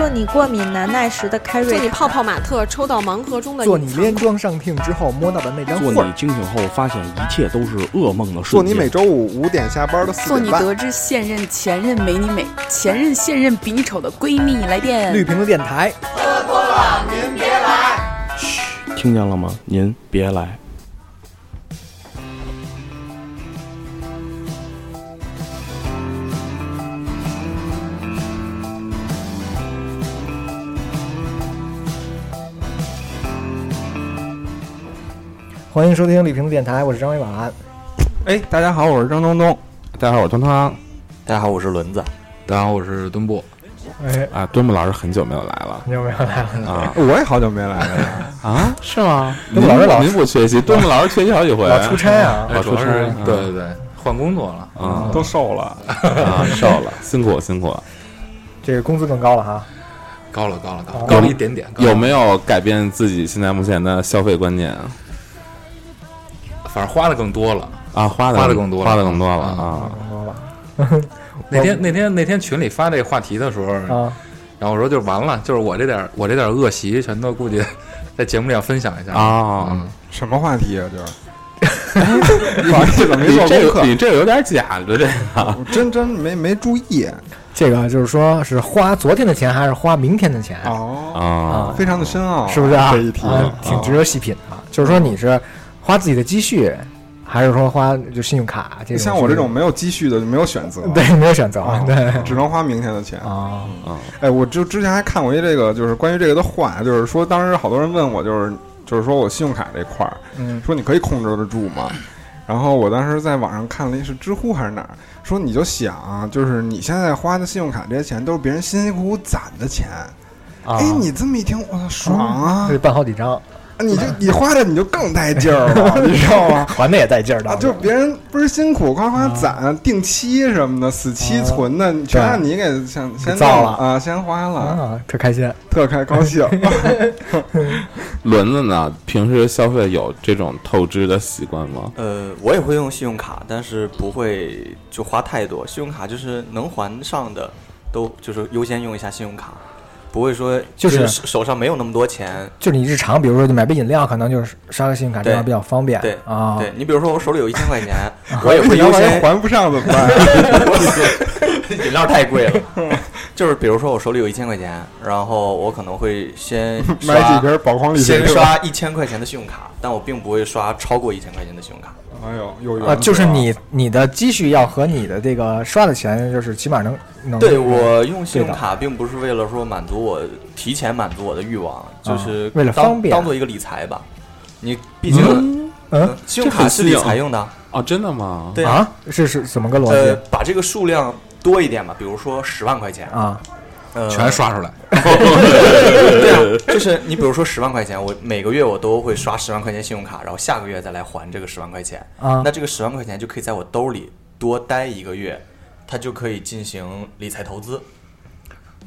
做你过敏难耐时的开瑞做你泡泡玛特抽到盲盒中的做你连装上听之后摸到的那张做你惊醒后发现一切都是噩梦的做瞬间。你每周五五点下班的四做你。得知现任前任没你美，前任现任比你丑的闺蜜来电。绿屏的电台，喝多了您别来，嘘听见了吗？您别来。欢迎收听李平的电台，我是张伟婉。哎，大家好，我是张东东。大家好，我是汤汤。大家好，我是轮子。大家好，我是墩布。哎，啊，墩布老师很久没有来了你有没有来了？啊我也好久没来了。啊？是吗？墩布老师老您不缺席，墩布老师缺席好几回，老出差啊，老出差主要是啊对对对，换工作了。啊都瘦了，啊，瘦了，辛苦辛苦。这个工资更高了哈。高了，高了，高高了一点点。有没有改变自己现在目前的消费观念啊？反正花的更多了。啊，花的花的更多了。花的更多了嗯。啊！更高了那天那天那天群里发这个话题的时候，啊，然后我说就完了，就是我这点我这点恶习，全都估计在节目里要分享一下。啊。嗯。什么话题啊？就是，不好意思，没你这做功课，个你这个有点假的，这。个真真没没注意。这个就是说是花昨天的钱还是花明天的钱，哦，啊。非常的深奥，是不是啊？这一题。啊挺值得细品的。就是说你是花自己的积蓄，还是说花就信用卡？这种像我这种没有积蓄的，就没有选择，对没有选择啊，对只能花明天的钱。啊，哎，我就之前还看过一这个，就是关于这个的话，就是说当时好多人问我，就是就是说我信用卡这块儿，嗯说你可以控制得住吗？然后我当时在网上看了一是知乎还是哪儿，说你就想，就是你现在花的信用卡这些钱都是别人辛辛苦苦攒的钱，啊哎，你这么一听，我操，爽啊！得办好几张，你就你花的你就更带劲儿了，你知道吗？还的也带劲儿的啊，就别人不是辛苦夸夸攒定期什么的，死期存的，全让你给先先造了啊，先花了，啊，特开心。特开高兴。轮子呢？平时消费有这种透支的习惯吗？呃，我也会用信用卡，但是不会就花太多。信用卡就是能还上的，都就是优先用一下信用卡，不会说就是手手上没有那么多钱。就你日常，比如说你买杯饮料，可能就是刷个信用卡，这样比较方便。对啊，对你比如说我手里有一千块钱，我也会优先。还不上怎么办？饮料太贵了，就是比如说我手里有一千块钱，然后我可能会先 买几刷瓶宝矿力先？刷一千块钱的信用卡，但我并不会刷超过一千块钱的信用卡。哎呦，有缘啊，分就是你你的积蓄要和你的这个刷的钱，就是起码能能对我用信用卡，并不是为了说满足我提前满足我的欲望，就是啊为了方便。当做一个理财吧。你毕竟嗯？呃信用卡是理财用的，哦，真的吗？对啊，是是怎么个逻辑？呃辑，把这个数量多一点嘛，比如说十万块钱，啊？呃，全刷出来，对啊，就是你比如说十万块钱，我每个月我都会刷十万块钱信用卡，然后下个月再来还这个十万块钱，啊那这个十万块钱就可以在我兜里多待一个月，它就可以进行理财投资。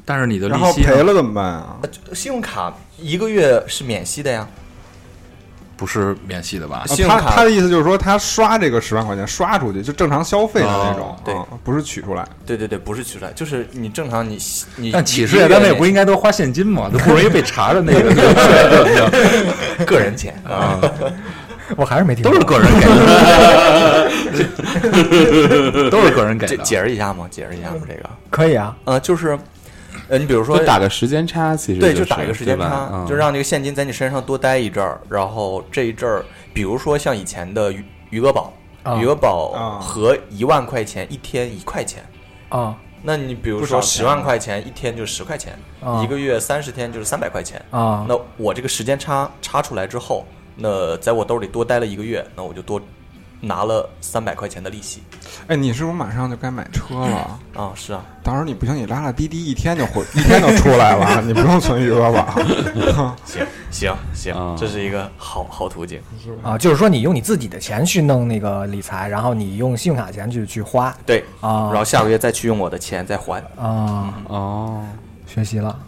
但是你的利然后息赔了怎么办啊？信用卡一个月是免息的呀，不是免息的吧？信用卡他他的意思就是说，他刷这个十万块钱刷出去，就正常消费的那种哦，对啊不是取出来。对对对，不是取出来，就是你正常你你但企事业单位不应该该都花现金吗？都不容易被查的那个，个人钱啊？我还是没听都，是个人给的，都是个人给的。解解释一下吗？解释一下吗？这个可以啊，呃，就是呃，你比如说就打个时间差，其实对，就就是打一个时间差，嗯就让这个现金在你身上多待一阵儿，然后这一阵儿，比如说像以前的余余额宝，啊余额宝啊和一万块钱一天一块钱。啊那你比如说十万块钱一天就十块钱，啊一个月三十天就是三百块钱。啊那我这个时间差差出来之后，那在我兜里多待了一个月，那我就多拿了三百块钱的利息哎，你是不是马上就该买车了？啊。是啊，到时候你不行，你拉拉滴滴，一天就回，一天就出来了，你不用存余额宝。行行行，啊这是一个好好途径。啊，就是说你用你自己的钱去弄那个理财，然后你用信用卡钱去去花对，啊，然后下个月再去用我的钱再还。啊哦，学习了，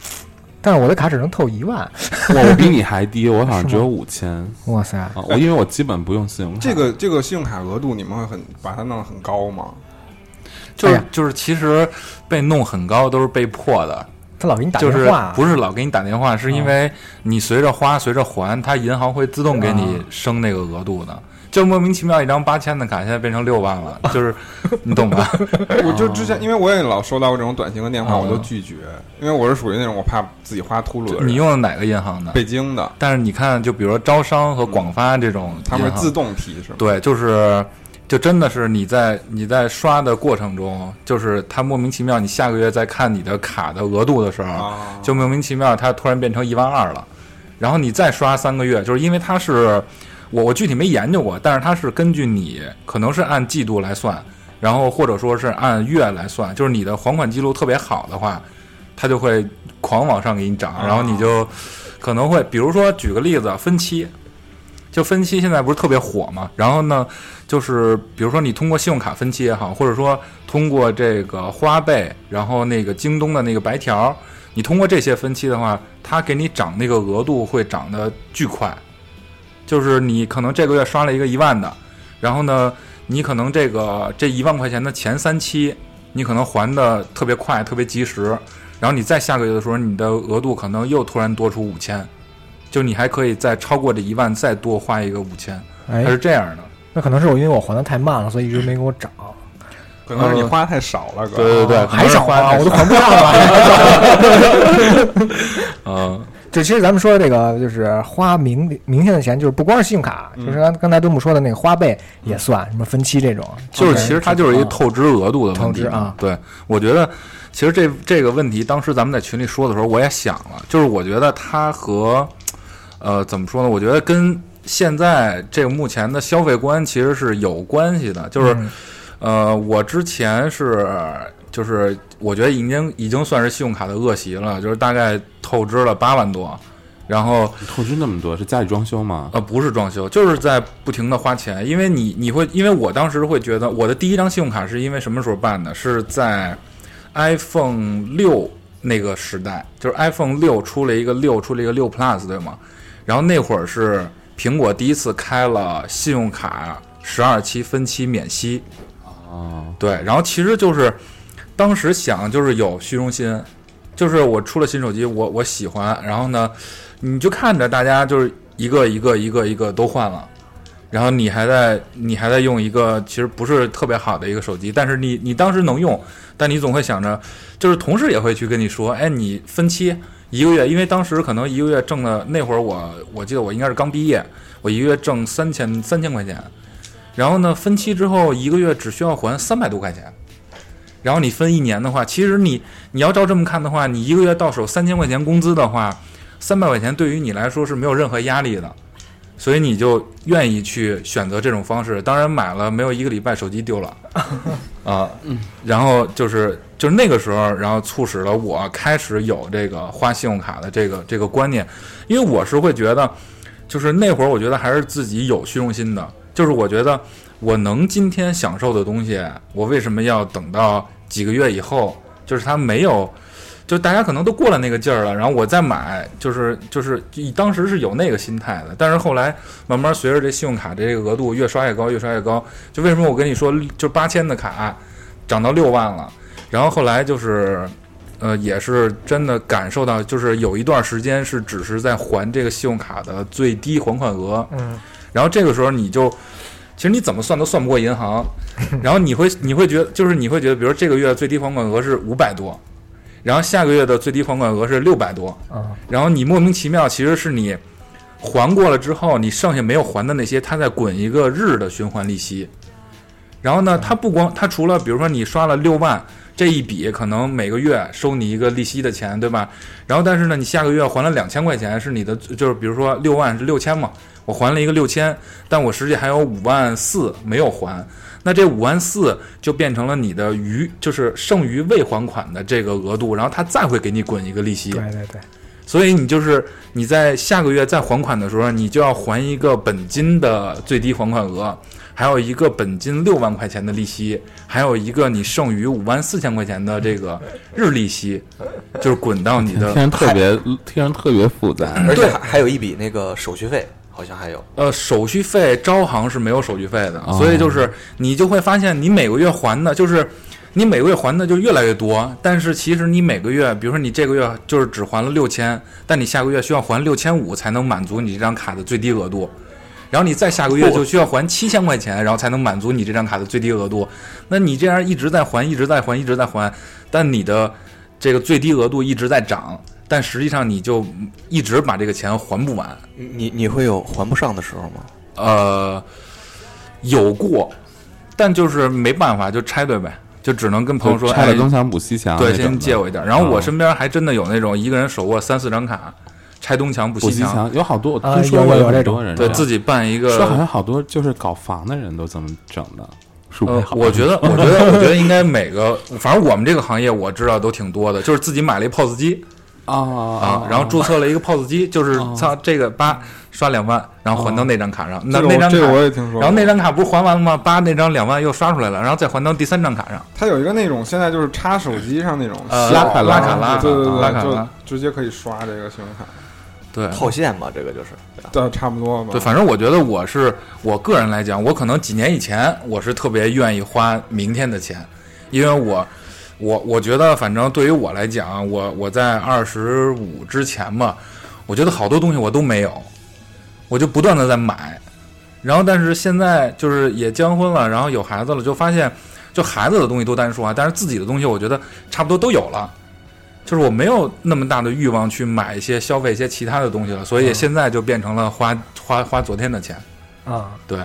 但是我的卡只能透一万，我比你还低，我好像只有五千哇塞，啊！我因为我基本不用信用卡。这个这个信用卡额度，你们会很把它弄得很高吗？就是哎就是，其实被弄很高都是被迫的，他老给你打就是电话，不是老给你打电话，是因为你随着花随着还，他银行会自动给你升那个额度的。就莫名其妙一张八千的卡，现在变成六万了，就是你懂吧？我就之前，因为我也老收到过这种短信和电话，哦我都拒绝，因为我是属于那种我怕自己花秃噜的人。你用的哪个银行的？北京的，但是你看，就比如说招商和广发这种他们是自动提是吗？对，就是就真的是你在你在刷的过程中，就是他莫名其妙，你下个月在看你的卡的额度的时候，啊，就莫名其妙它突然变成一万二了，然后你再刷三个月，就是因为它是我我具体没研究过，但是它是根据你可能是按季度来算，然后或者说是按月来算，就是你的还款记录特别好的话，它就会狂往上给你涨，然后你就可能会，比如说举个例子，分期。就分期现在不是特别火嘛？然后呢，就是比如说你通过信用卡分期也好，或者说通过这个花呗，然后那个京东的那个白条，你通过这些分期的话，它给你涨那个额度会涨得巨快。就是你可能这个月刷了一个一万的，然后呢，你可能这个这一万块钱的前三期，你可能还的特别快，特别及时，然后你再下个月的时候，你的额度可能又突然多出五千，就你还可以再超过这一万再多花一个五千，哎它，是这样的。那可能是我因为我还的太慢了，所以一直没给我涨。可能是你花太少了，哥。对对对，还少啊，我都还还不上了。嗯这其实咱们说的这个就是花明明天的钱，就是不光是信用卡，嗯就是刚刚才东木说的那个花呗也算，什么分期这种，就是其实它就是一个啊透支额度的问题啊对，我觉得其实这这个问题，当时咱们在群里说的时候，我也想了，就是我觉得它和呃怎么说呢？我觉得跟现在这个目前的消费观其实是有关系的。就是、嗯呃，我之前是就是我觉得已经已经算是信用卡的恶习了，就是大概透支了八万多，然后透支那么多，是家里装修吗？呃，不是装修，就是在不停的花钱，因为你你会，因为我当时会觉得，我的第一张信用卡是因为什么时候办的？是在 iPhone 六那个时代，就是 iPhone 六出了一个六，出了一个六 Plus，对吗？然后那会儿是苹果第一次开了信用卡十二期分期免息，哦，对，然后其实就是当时想就是有虚荣心，就是我出了新手机，我我喜欢，然后呢，你就看着大家就是一个一个一个一个都换了，然后你还在你还在用一个其实不是特别好的一个手机，但是你你当时能用，但你总会想着，就是同事也会去跟你说，哎，你分期一个月，因为当时可能一个月挣的那会儿我我记得我应该是刚毕业，我一个月挣三千三千块钱。然后呢，分期之后一个月只需要还三百多块钱，然后你分一年的话，其实你你要照这么看的话，你一个月到手三千块钱工资的话，三百块钱对于你来说是没有任何压力的，所以你就愿意去选择这种方式。当然买了没有一个礼拜手机丢了，啊，然后就是就是那个时候，然后促使了我开始有这个花信用卡的这个这个观念，因为我是会觉得，就是那会儿我觉得还是自己有虚荣心的，就是我觉得我能今天享受的东西，我为什么要等到几个月以后？就是它没有，就大家可能都过了那个劲儿了，然后我再买，就是就是当时是有那个心态的，但是后来慢慢随着这信用卡这个额度越刷越高，越刷越高，就为什么我跟你说，就八千的卡涨到六万了，然后后来就是。呃，也是真的感受到，就是有一段时间是只是在还这个信用卡的最低还款额，嗯，然后这个时候你就，其实你怎么算都算不过银行，然后你会你会觉得，就是你会觉得，比如这个月最低还款额是五百多，然后下个月的最低还款额是六百多，啊，然后你莫名其妙其实是你还过了之后，你剩下没有还的那些，它在滚一个日的循环利息。然后呢，它不光它除了比如说你刷了六万这一笔，可能每个月收你一个利息的钱，对吧？然后但是呢，你下个月还了两千块钱，是你的，就是比如说六万是六千嘛，我还了一个六千，但我实际还有五万四没有还，那这五万四就变成了你的余，就是剩余未还款的这个额度，然后他再会给你滚一个利息。对对对，所以你就是你在下个月再还款的时候，你就要还一个本金的最低还款额，还有一个本金六万块钱的利息，还有一个你剩余五万四千块钱的这个日利息，就是滚到你的听着特别听着特别复杂。而且还还有一笔那个手续费，好像还有。呃手续费，招行是没有手续费的，哦所以就是你就会发现你每个月还的就是。你每个月还的就越来越多，但是其实你每个月，比如说你这个月就是只还了六千，但你下个月需要还六千五才能满足你这张卡的最低额度，然后你再下个月就需要还七千块钱，然后才能满足你这张卡的最低额度。那你这样一直在还，一直在还，一直在还，但你的这个最低额度一直在涨，但实际上你就一直把这个钱还不完。你你会有还不上的时候吗？呃，有过，但就是没办法，就拆对呗，就只能跟朋友说，哎拆了，东墙补西墙，对，先借我一点。然后我哦身边还真的有那种一个人手握三四张卡，拆东墙补西墙，有好多，我啊听说过有这种人对自己办一个。说好像好多就是搞房的人都这么整的，是不呃是？，我觉得，我觉得，我觉得应该每个，反正我们这个行业我知道都挺多的，就是自己买了一 POS 机啊啊，然后注册了一个 POS 机，就是哦操这个八刷两万，然后还到那张卡上，那那张这个我卡，也听说。然后那张卡不是还完了吗？八那张两万又刷出来了，然后再还到第三张卡上。它有一个那种现在就是插手机上那种呃拉卡拉拉卡拉对对对对，拉卡拉就直接可以刷这个信用卡，对，套现吧，这个就是。对，差不多吧。对，反正我觉得我是我个人来讲，我可能几年以前我是特别愿意花明天的钱，因为我我我觉得反正对于我来讲，我我在二十五之前吧，我觉得好多东西我都没有，我就不断的在买，然后但是现在就是也结婚了，然后有孩子了，就发现就孩子的东西都单说啊，但是自己的东西我觉得差不多都有了。就是我没有那么大的欲望去买一些消费一些其他的东西了，所以现在就变成了花花花昨天的钱。啊，对，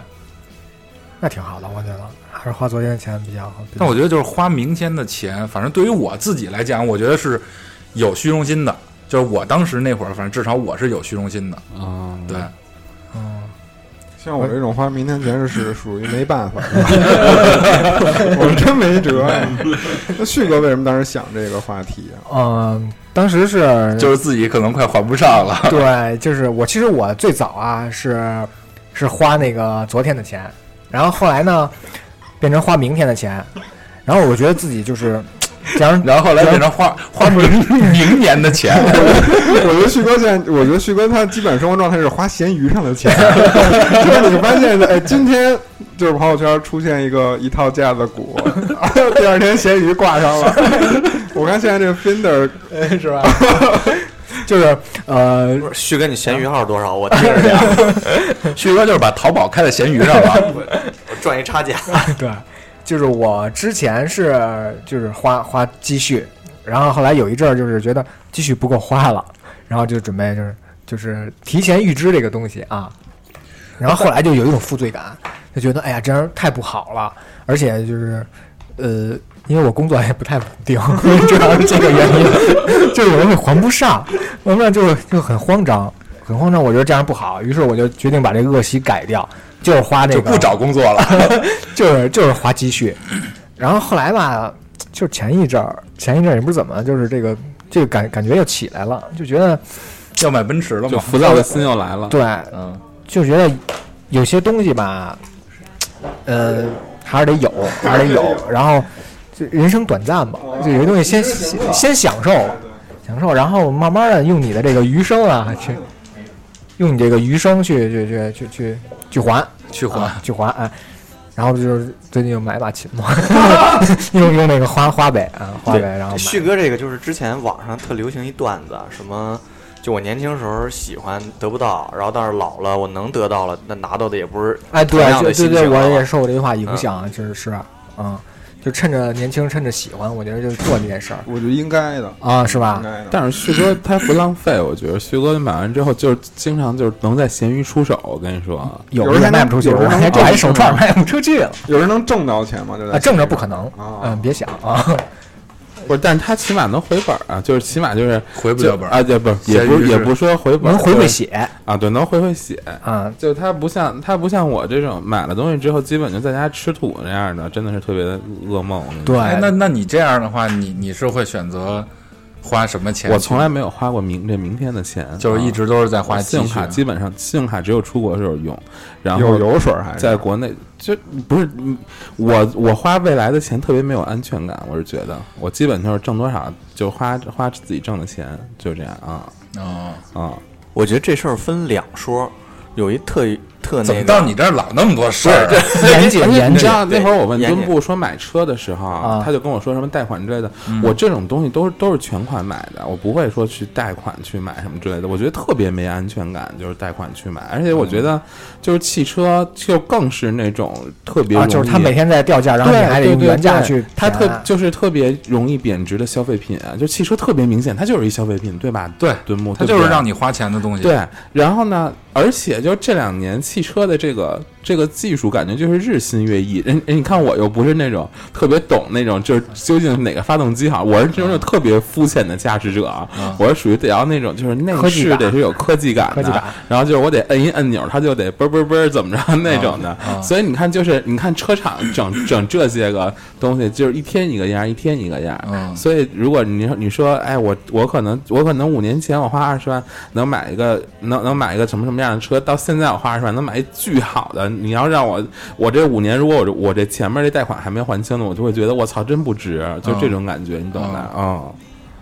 那挺好的，我觉得还是花昨天的钱比较好。但我觉得就是花明天的钱，反正对于我自己来讲，我觉得是有虚荣心的。就是我当时那会儿，反正至少我是有虚荣心的。啊，对，嗯，像我这种花明天钱是是属于没办法，我真没辙呀。那旭哥为什么当时想这个话题啊？嗯，当时是 就是自己可能快还不上了。对，就是我其实我最早啊是是花那个昨天的钱，然后后来呢变成花明天的钱，然后我觉得自己就是 然后后来变成花花明明年的钱。我觉得旭哥现在，我觉得旭哥他基本生活状态是花闲鱼上的钱，就是你发现，哎，今天就是朋友圈出现一个一套架子鼓，第二天闲鱼挂上了。我看现在这个 Finder 是吧？就是呃，旭哥，你闲鱼号多少？我听着点，旭哥就是把淘宝开在闲鱼上了。赚一差价。对，就是我之前是就是花花积蓄，然后后来有一阵儿就是觉得积蓄不够花了，然后就准备就是就是提前预支这个东西啊，然后后来就有一种负罪感，就觉得哎呀这样太不好了，而且就是呃。因为我工作也不太稳定，主要是这个原因，就有人会还不上，完了就就很慌张，很慌张。我觉得这样不好，于是我就决定把这个恶习改掉，就是花这个就不找工作了。就是就是花积蓄，然后后来吧，就是前一阵儿，前一阵儿也不知怎么，就是这个这个感感觉又起来了，就觉得要买奔驰了就嘛？浮躁的心又来了。对，嗯，就觉得有些东西吧，呃，还是得有，还是得有，然后这人生短暂嘛，就有些东西先先先享受，享受，然后慢慢的用你的这个余生啊，去用你这个余生去去去去去去还。去还啊。去还哎，然后就是最近又买把琴嘛，用用那个花花呗啊花呗，然后旭哥这个就是之前网上特流行一段子，什么就我年轻时候喜欢得不到，然后但是老了我能得到了，那拿到的也不是哎对同样的对对我也受这句话影响，就是是嗯，就趁着年轻，趁着喜欢，我觉得就做这件事儿我觉得应该的，啊，是吧应？该的。但是旭哥他不浪费，我觉得旭哥买完之后就是经常就是能在闲鱼出手。我跟你说，有人还卖不出去，有人还这还哦手串卖不出去了有人能挣到钱吗？就在啊，挣着不可能，啊嗯，别想啊，不是，但是他起码能回本儿啊，就是起码就是回不了本儿。啊，对，不也不也不说回本儿，能回回血啊，对，能回回血。啊，就他不像他不像我这种买了东西之后基本就在家吃土那样的，真的是特别的噩梦。对，哎，那那你这样的话，你你是会选择花什么钱？我从来没有花过明这明天的钱，就是一啊直都是在花信用卡，基本上信用卡只有出国时候用，然有后油水还在国内就不是嗯我我花未来的钱特别没有安全感，我是觉得我基本就是挣多少就花花自己挣的钱，就这样啊哦，啊。我觉得这事儿分两说，有一特特怎么那个。到你这儿老那么多事儿？严谨而且严谨你知，道那会儿我问严谨墩布说买车的时候啊他就跟我说什么贷款之类的。嗯我这种东西都是都是全款买的，我不会说去贷款去买什么之类的。我觉得特别没安全感，就是贷款去买。而且我觉得就是汽车就更是那种特别啊，容易，就是它每天在掉价，然后你对还得原价去它特就是特别容易贬值的消费品啊，就汽车特别明显，它就是一消费品，对吧？对墩木，它对不就是让你花钱的东西。对，然后呢，而且就这两年汽车的这个这个技术，感觉就是日新月异。人，人你看我又不是那种特别懂那种，就是究竟哪个发动机好，我是这种特别肤浅的驾驶者啊。嗯我是属于得要那种就是内饰得是有科技感的，然后就是我得摁一按钮，它就得啵啵啵怎么着那种的。啊所以你看，就是你看车厂整 整这些个东西，就是一天一个样，一天一个样。嗯所以，如果你你说，哎，我我可能我可能五年前我花二十万能买一个能能买一个什么什么样的车，到现在我花二十万能买一巨好的，你要让我我这五年如果我这我这前面这贷款还没还清呢，我就会觉得我操真不值，就这种感觉，你懂的啊？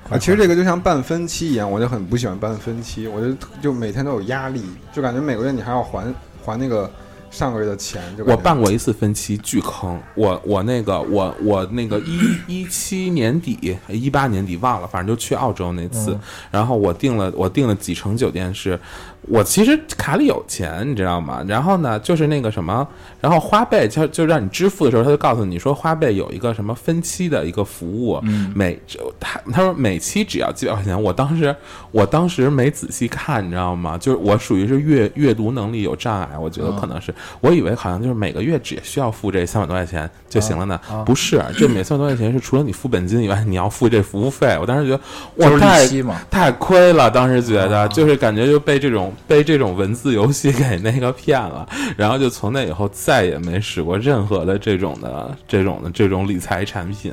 啊，其实这个就像办分期一样，我就很不喜欢办分期，我就就每天都有压力，就感觉每个月你还要还还那个上个月的钱。就我办过一次分期，巨坑。我我那个我我那个一一七年底一八年底忘了，反正就去澳洲那次，然后我订了我订了几成酒店是，我其实卡里有钱，你知道吗？然后呢，就是那个什么，然后花呗就就让你支付的时候，他就告诉你说花呗有一个什么分期的一个服务，每他他说每期只要几百块钱。我当时我当时没仔细看，你知道吗？就是我属于是阅阅读能力有障碍，我觉得可能是，我以为好像就是每个月只需要付这三百多块钱就行了呢，不是，这每三百多块钱是除了你付本金以外，你要付这服务费。我当时觉得哇，太。太亏了，当时觉得就是感觉就被这种被这种文字游戏给那个骗了，然后就从那以后再也没使过任何的这种的这种的这种理财产品，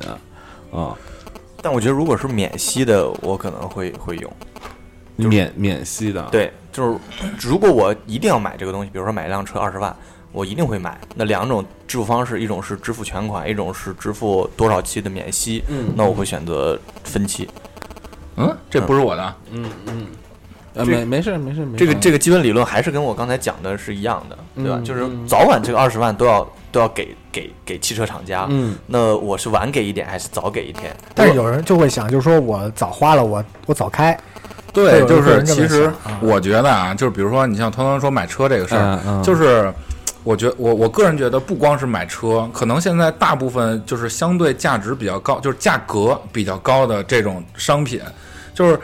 啊、但我觉得如果是免息的，我可能会会用。嗯，免免息的，，对，就是如果我一定要买这个东西，比如说买一辆车二十万，我一定会买。那两种支付方式，一种是支付全款，一种是支付多少期的免息。嗯那我会选择分期。嗯，这不是我的。嗯嗯，呃，没没事没事没事，这个这个基本理论还是跟我刚才讲的是一样的，对吧？嗯就是嗯。早晚这个二十万都要都要给给给汽车厂家。嗯。那我是晚给一点还是早给一天？但是有人就会想，就是说我早花了，我我早开，对，就是其实我觉得啊，就是比如说你像团团说买车这个事儿，嗯嗯。就是我觉我我个人觉得不光是买车，可能现在大部分就是相对价值比较高，就是价格比较高的这种商品，就是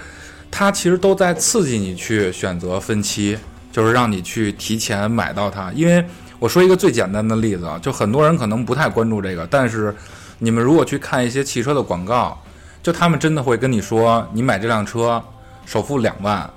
它其实都在刺激你去选择分期，就是让你去提前买到它。因为我说一个最简单的例子啊，就很多人可能不太关注这个，但是你们如果去看一些汽车的广告，就他们真的会跟你说，你买这辆车首付两万，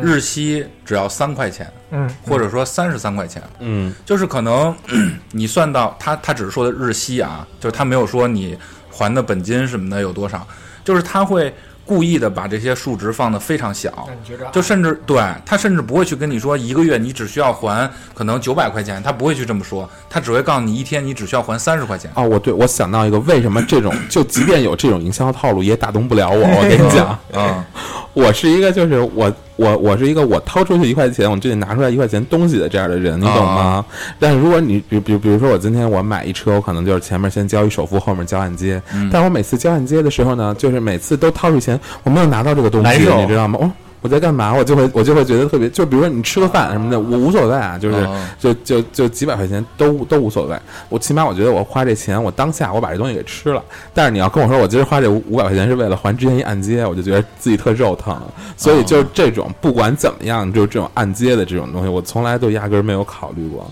日息只要三块钱，嗯，或者说三十三块钱。嗯就是可能 你算到他他只是说的日息啊，就是他没有说你还的本金什么的有多少，就是他会故意的把这些数值放得非常小，就甚至对他甚至不会去跟你说一个月你只需要还可能九百块钱，他不会去这么说，他只会告诉你一天你只需要还三十块钱。哦，我对我想到一个，为什么这种就即便有这种营销套路也打动不了我？我跟你讲，嗯，我是一个就是我我我是一个我掏出去一块钱，我就得拿出来一块钱东西的这样的人，你懂吗？但是如果你比比比如说我今天我买一车，我可能就是前面先交一首付，后面交按揭。但我每次交按揭的时候呢，就是每次都掏出钱，我没有拿到这个东西，你知道吗？哦。我在干嘛？我就会我就会觉得特别，就比如说你吃个饭什么的，我无所谓啊，就是、哦就就就几百块钱都都无所谓。我起码我觉得我花这钱，我当下我把这东西给吃了。但是你要跟我说我今儿花这五五百块钱是为了还之前一按揭，我就觉得自己特肉疼。所以就是这种不管怎么样，就是这种按揭的这种东西，我从来都压根儿没有考虑过。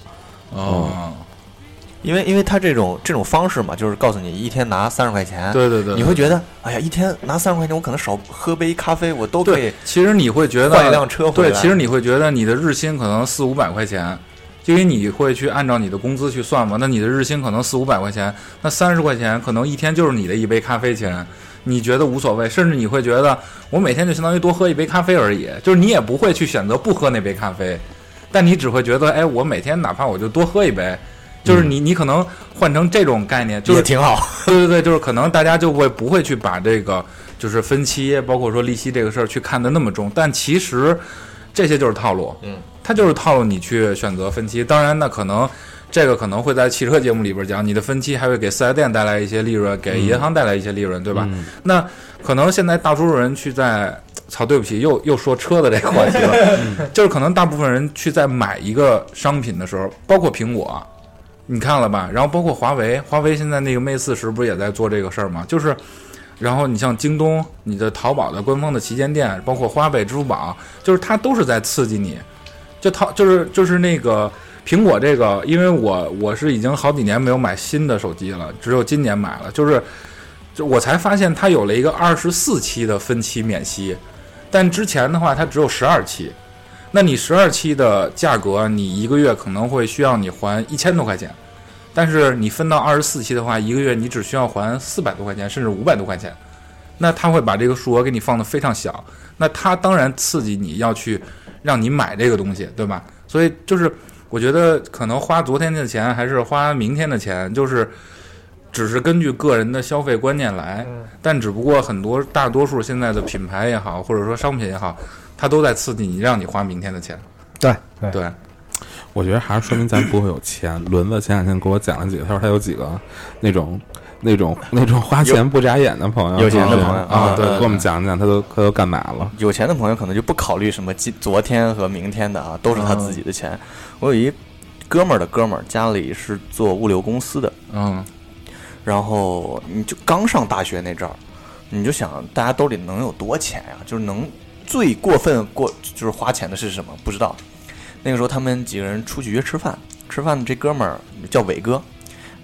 哦，因为因为他这种这种方式嘛，就是告诉你一天拿三十块钱，对对对，你会觉得，哎呀，一天拿三十块钱，我可能少喝杯咖啡，我都可以，其实你会觉得换一辆车回对，来。其实你会觉得你的日薪可能四五百块钱，因为你会去按照你的工资去算嘛，那你的日薪可能四五百块钱，那三十块钱可能一天就是你的一杯咖啡钱，你觉得无所谓，甚至你会觉得我每天就相当于多喝一杯咖啡而已，就是你也不会去选择不喝那杯咖啡，但你只会觉得，哎，我每天哪怕我就多喝一杯。就是你，你可能换成这种概念，就是也挺好。对对对，就是可能大家就会不会去把这个就是分期，包括说利息这个事儿去看得那么重，但其实这些就是套路。嗯，它就是套路你去选择分期。当然，那可能这个可能会在汽车节目里边讲，你的分期还会给四 S 店带来一些利润，给银行带来一些利润，对吧？那可能现在大多数人去在，操，对不起，又又说车的这个话题了，就是可能大部分人去在买一个商品的时候，包括苹果，你看了吧？然后包括华为，华为现在那个 Mate 四十不是也在做这个事儿吗？就是。然后你像京东、你的淘宝的官方的旗舰店，包括花呗、支付宝，就是它都是在刺激你。就淘就是就是那个苹果这个，因为我我是已经好几年没有买新的手机了，只有今年买了，就是就我才发现它有了一个二十四期的分期免息，但之前的话它只有十二期。那你十二期的价格，你一个月可能会需要你还一千多块钱。但是你分到二十四期的话，一个月你只需要还四百多块钱，甚至五百多块钱，那他会把这个数额给你放得非常小，那他当然刺激你要去让你买这个东西，对吧？所以就是我觉得可能花昨天的钱还是花明天的钱，就是只是根据个人的消费观念来，但只不过很多大多数现在的品牌也好，或者说商品也好，它都在刺激你，让你花明天的钱。对对对，我觉得还是说明咱不会有钱。轮子前两天给我讲了几个，他说他有几个那种、那种、那种花钱不眨眼的朋友，有钱的朋友啊，对给我们讲讲他都他都干嘛了？有钱的朋友可能就不考虑什么今昨天和明天的啊，都是他自己的钱。我有一哥们儿的哥们儿，家里是做物流公司的，嗯然后你就刚上大学那阵儿，你就想大家兜里能有多钱呀、就是能最过分过就是花钱的是什么？不知道。那个时候他们几个人出去约吃饭，吃饭的这哥们儿叫伟哥，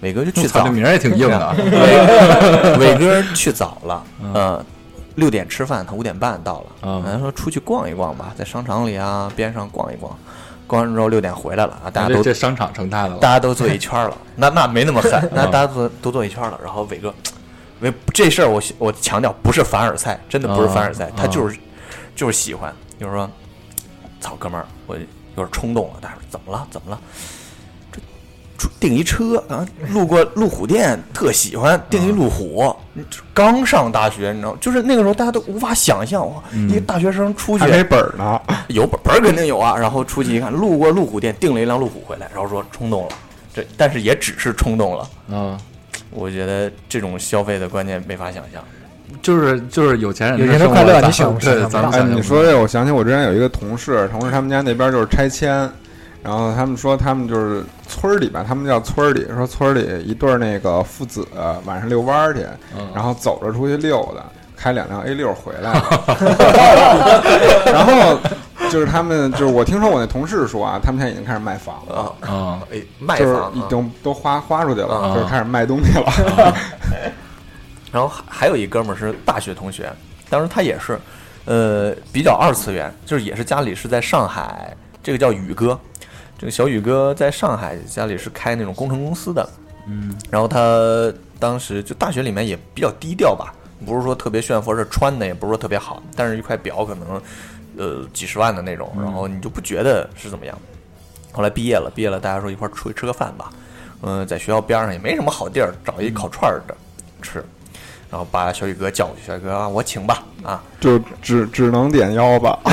伟哥就去操，早这名儿也挺硬的啊。伟伟哥去早了，呃，六点吃饭，他五点半到了。嗯他说出去逛一逛吧，在商场里啊边上逛一逛，逛完之后六点回来了啊，大家都这商场成他的了。大家都坐一圈了，那那没那么狠，那大家都都坐一圈了。然后伟哥，伟这事儿我我强调不是凡尔赛，真的不是凡尔赛，他就是就是喜欢，就是说，操哥们儿，我有点冲动了。大家说怎么了？怎么了？这出订一车啊，路过 路虎店，特喜欢订一路虎。刚上大学，你知道，就是那个时候大家都无法想象，哇，一个大学生出去还没本儿呢，有本本儿肯定有啊。然后出去一看，路过路虎店，订了一辆路虎回来，然后说冲动了，这但是也只是冲动了。嗯，我觉得这种消费的观念没法想象。就是就是有钱人有钱人快乐你想对哎，咱们想象不你说这，我想起我之前有一个同事，同事他们家那边就是拆迁，然后他们说他们就是村里吧，他们叫村里，说村里一对那个父子晚上遛弯儿去，嗯然后走着出去溜达，开两辆 A 六回来了，然后就是他们就是我听说我那同事说啊，他们现在已经开始卖房了。啊，啊，哎，卖房啊已经都花花出去了，啊就是开始卖东西了。然后还还有一哥们儿是大学同学，当时他也是，呃，比较二次元，就是也是家里是在上海，这个叫宇哥，这个小宇哥在上海家里是开那种工程公司的，嗯，然后他当时就大学里面也比较低调吧，不是说特别炫富，是穿的也不是说特别好，但是一块表可能呃几十万的那种，然后你就不觉得是怎么样。后来毕业了，毕业了，大家说一块儿出去吃个饭吧，嗯、在学校边上也没什么好地儿，找一烤串儿的吃。然后把小宇哥叫过去，小宇哥啊，我请吧，啊！就只只能点腰吧。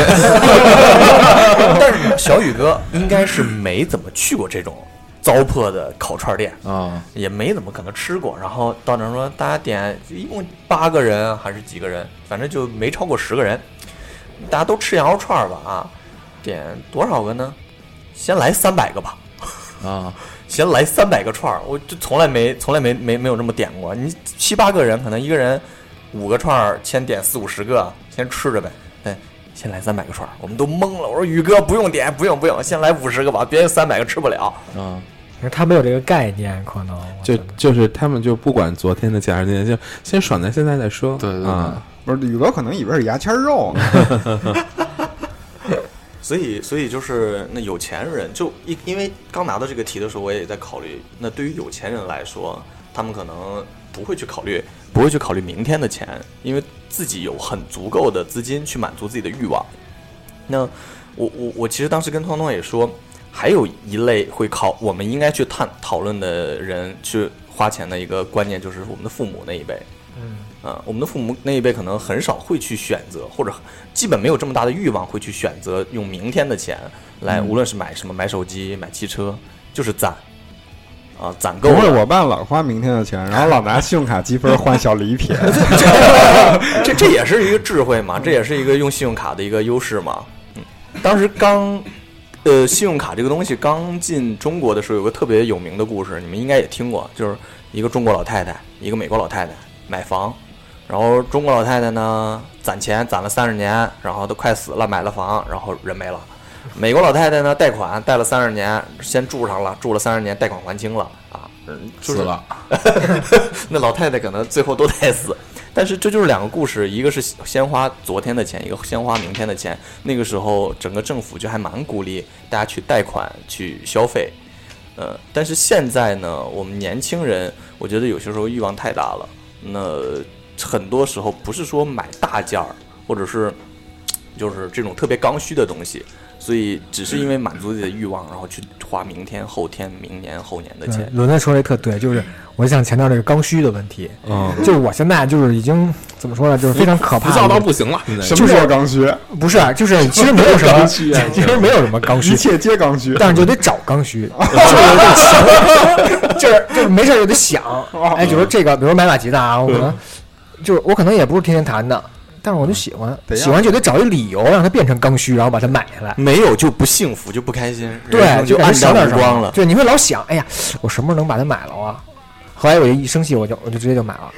但是小宇哥应该是没怎么去过这种糟粕的烤串店，啊，也没怎么可能吃过。然后到那说，大家点一共八个人还是几个人，反正就没超过十个人，大家都吃羊肉串吧啊，点多少个呢？先来三百个吧。啊，先来三百个串儿，我就从来没从来没没没有这么点过。你七八个人，可能一个人五个串儿，先点四五十个，先吃着呗。对，先来三百个串儿，我们都懵了。我说宇哥不用点，不用不用，先来五十个吧，别三百个吃不了。嗯。可是他没有这个概念，可能就就是他们就不管昨天的价还是今天，就先爽在现在再说。对对对啊，不是宇哥可能以为是牙签肉呢。所以，所以就是那有钱人，就因因为刚拿到这个题的时候，我也在考虑，那对于有钱人来说，他们可能不会去考虑，不会去考虑明天的钱，因为自己有很足够的资金去满足自己的欲望。那我我我其实当时跟通通也说，还有一类会考，我们应该去探讨论的人去花钱的一个观念，就是我们的父母那一辈。嗯啊、我们的父母那一辈可能很少会去选择，或者基本没有这么大的欲望会去选择用明天的钱来，无论是买什么，买手机、买汽车，就是攒啊，攒够不会，我爸老花明天的钱，然后老拿信用卡积分换小礼品。这这也是一个智慧嘛，这也是一个用信用卡的一个优势嘛。嗯，当时刚，呃，信用卡这个东西刚进中国的时候，有个特别有名的故事，你们应该也听过，就是一个中国老太太，一个美国老太太买房，然后中国老太太呢攒钱攒了三十年，然后都快死了，买了房，然后人没了。美国老太太呢贷款贷了三十年，先住上了，住了三十年，贷款还清了啊，嗯，就是死了，那老太太可能最后都得死。但是这就是两个故事，一个是先花昨天的钱，一个先花明天的钱。那个时候，整个政府就还蛮鼓励大家去贷款、去消费。呃，但是现在呢，我们年轻人，我觉得有些时候欲望太大了。那很多时候不是说买大件儿，或者是 就是这种特别刚需的东西，所以只是因为满足自己的欲望，然后去花明天、后天、明年、后年的钱。伦伦说的特对，就是我想强调这个刚需的问题。嗯，就是我现在就是已经怎么说呢，就是非常可怕浮躁到。不行了，什么叫刚需？不是，就是其实没有什么，其实没有什么刚需一，切皆刚需。但是就得找刚需，就是有点想，就是就是没事儿就得想，哎，就说这个，比如买把吉他啊，我可能就是我可能也不是天天弹的，但是我就喜欢，喜欢就得找一理由让它变成刚需，然后把它买下来。没有就不幸福，就不开心，对，就感黯淡觉想点光了。么对，你会老想，哎呀，我什么时候能把它买了啊？后来我就一生气，我就我就直接就买了，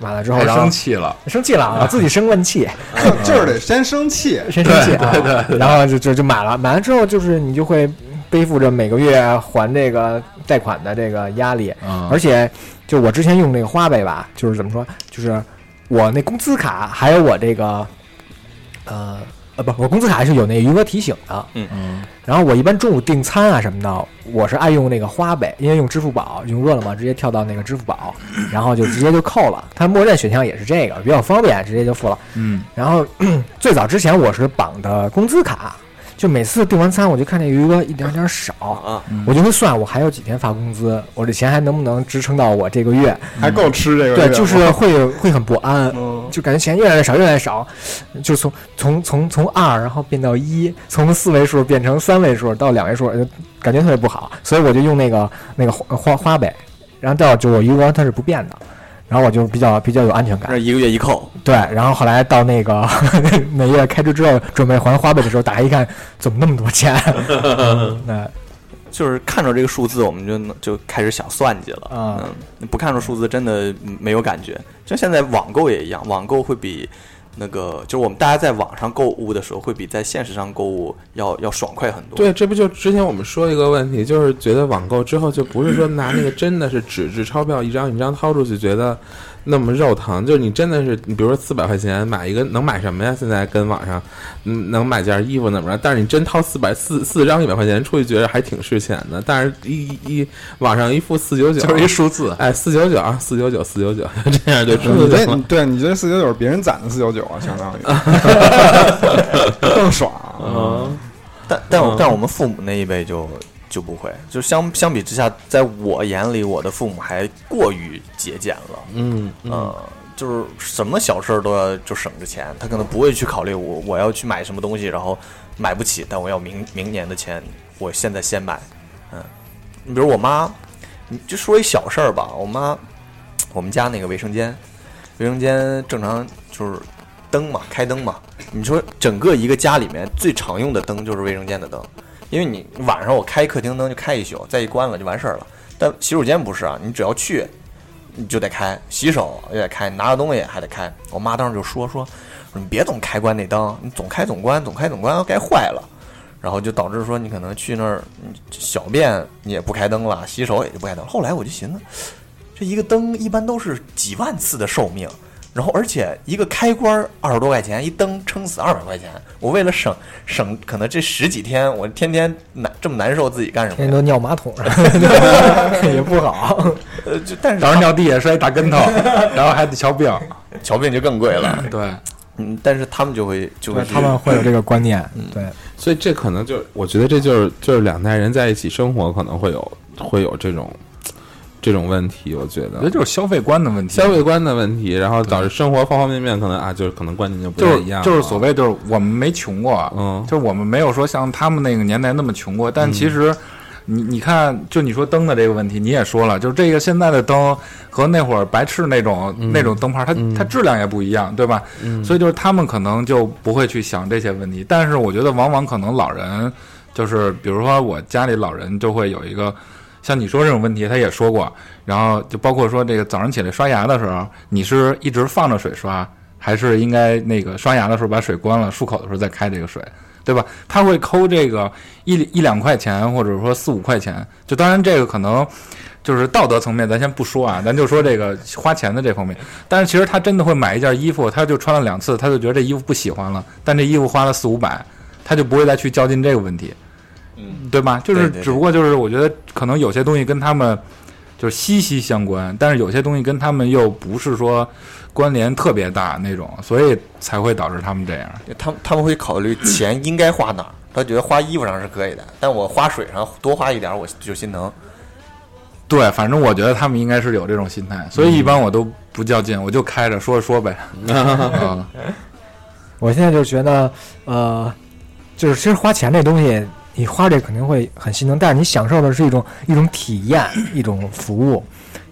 买了之后然后生气了，生气了啊，自己生闷气，就是得先生气，先生气啊，然后就就就买了，买了之后就是你就会背负着每个月还这个贷款的这个压力，嗯而且就我之前用那个花呗吧，就是怎么说，就是我那工资卡还有我这个，呃呃不，我工资卡是有那个余额提醒的，嗯，然后我一般中午订餐啊什么的，我是爱用那个花呗，因为用支付宝用饿了么直接跳到那个支付宝，然后就直接就扣了，它默认选项也是这个，比较方便，直接就付了。嗯，然后 最早之前我是绑的工资卡，就每次订完餐我就看见余额一点点少，啊，我就会算我还有几天发工资，我这钱还能不能支撑到我这个月？还够吃这个对，就是 会会很不安，嗯。就感觉钱越来越少，越来越少，就从从从从二，然后变到一，从四位数变成三位数到两位数，就感觉特别不好，所以我就用那个那个花花花呗，然后到就我余额它是不变的，然后我就比较比较有安全感。这一个月一扣，对，然后后来到那个 每月开支之后，准备还花呗的时候，打开一看，怎么那么多钱？那就是看着这个数字，我们就能就开始想算计了。啊嗯，不看着数字，真的没有感觉。就现在网购也一样，网购会比那个就是我们大家在网上购物的时候，会比在现实上购物要要爽快很多。对，这不就之前我们说一个问题，就是觉得网购之后就不是说拿那个真的是纸质钞票一张一张掏出去，觉得那么肉疼。就是你真的是，你比如说四百块钱买一个能买什么呀？现在跟网上嗯能买件衣服怎么着？但是你真掏四百四四张一百块钱出去，觉得还挺值钱的。但是一一一网上一付四九九，就是一数字，哎四九九啊四九九四九九，这样就出去了。对你这四九九是别人攒的四九九啊，相当于 更爽。嗯，但但我但我们父母那一辈就就不会，就相相比之下，在我眼里，我的父母还过于节俭了。嗯嗯呃，就是什么小事儿都要就省着钱，他可能不会去考虑我我要去买什么东西，然后买不起，但我要明明年的钱，我现在先买。嗯，你比如我妈，你就说一小事儿吧，我妈，我们家那个卫生间，卫生间正常就是灯嘛，开灯嘛。你说整个一个家里面最常用的灯就是卫生间的灯，因为你晚上我开客厅灯就开一宿，再一关了就完事儿了。但洗手间不是啊，你只要去，你就得开，洗手也得开，拿个东西还得开。我妈当时就说说，你别总开关那灯，你总开总关，总开总关，该坏了。然后就导致说你可能去那儿小便你也不开灯了，洗手也就不开灯。后来我就寻思，这一个灯一般都是几万次的寿命，然后而且一个开关二十多块钱，一灯撑死二百块钱。我为了省省，可能这十几天我天天难这么难受，自己干什么？天天都尿马桶上，也不好。呃，就但是早上尿地下摔大跟头，然后还得瞧病。瞧病就更贵了。对，嗯，但是他们就会就会他们会有这个观念，对，所以这可能就我觉得这就是就是两代人在一起生活可能会有会有这种这种问题，我觉得。我觉得就是消费观的问题，消费观的问题，然后导致生活方方面面可能啊，就是可能观念就不太一样了，就是所谓就是我们没穷过，嗯。就是我们没有说像他们那个年代那么穷过，但其实你你看，就你说灯的这个问题，你也说了，就是这个现在的灯和那会儿白炽那种、那种灯泡，它、它质量也不一样，对吧？所以就是他们可能就不会去想这些问题，但是我觉得往往可能老人就是比如说我家里老人就会有一个。像你说这种问题，他也说过，然后就包括说这个早上起来刷牙的时候，你是一直放着水刷，还是应该那个刷牙的时候把水关了，漱口的时候再开这个水，对吧？他会抠这个一一两块钱，或者说四五块钱。就当然这个可能就是道德层面，咱先不说啊，咱就说这个花钱的这方面。但是其实他真的会买一件衣服，他就穿了两次，他就觉得这衣服不喜欢了，但这衣服花了四五百，他就不会再去较劲这个问题。嗯，对吧？就是只不过就是我觉得可能有些东西跟他们就是息息相关，但是有些东西跟他们又不是说关联特别大那种，所以才会导致他们这样。他他们会考虑钱应该花哪儿，他觉得花衣服上是可以的，但我花水上多花一点我就心疼。对，反正我觉得他们应该是有这种心态，所以一般我都不较劲，我就开着说着说呗。啊，我现在就觉得，呃，就是其实花钱这东西，你花这肯定会很心疼，但是你享受的是一种一种体验，一种服务。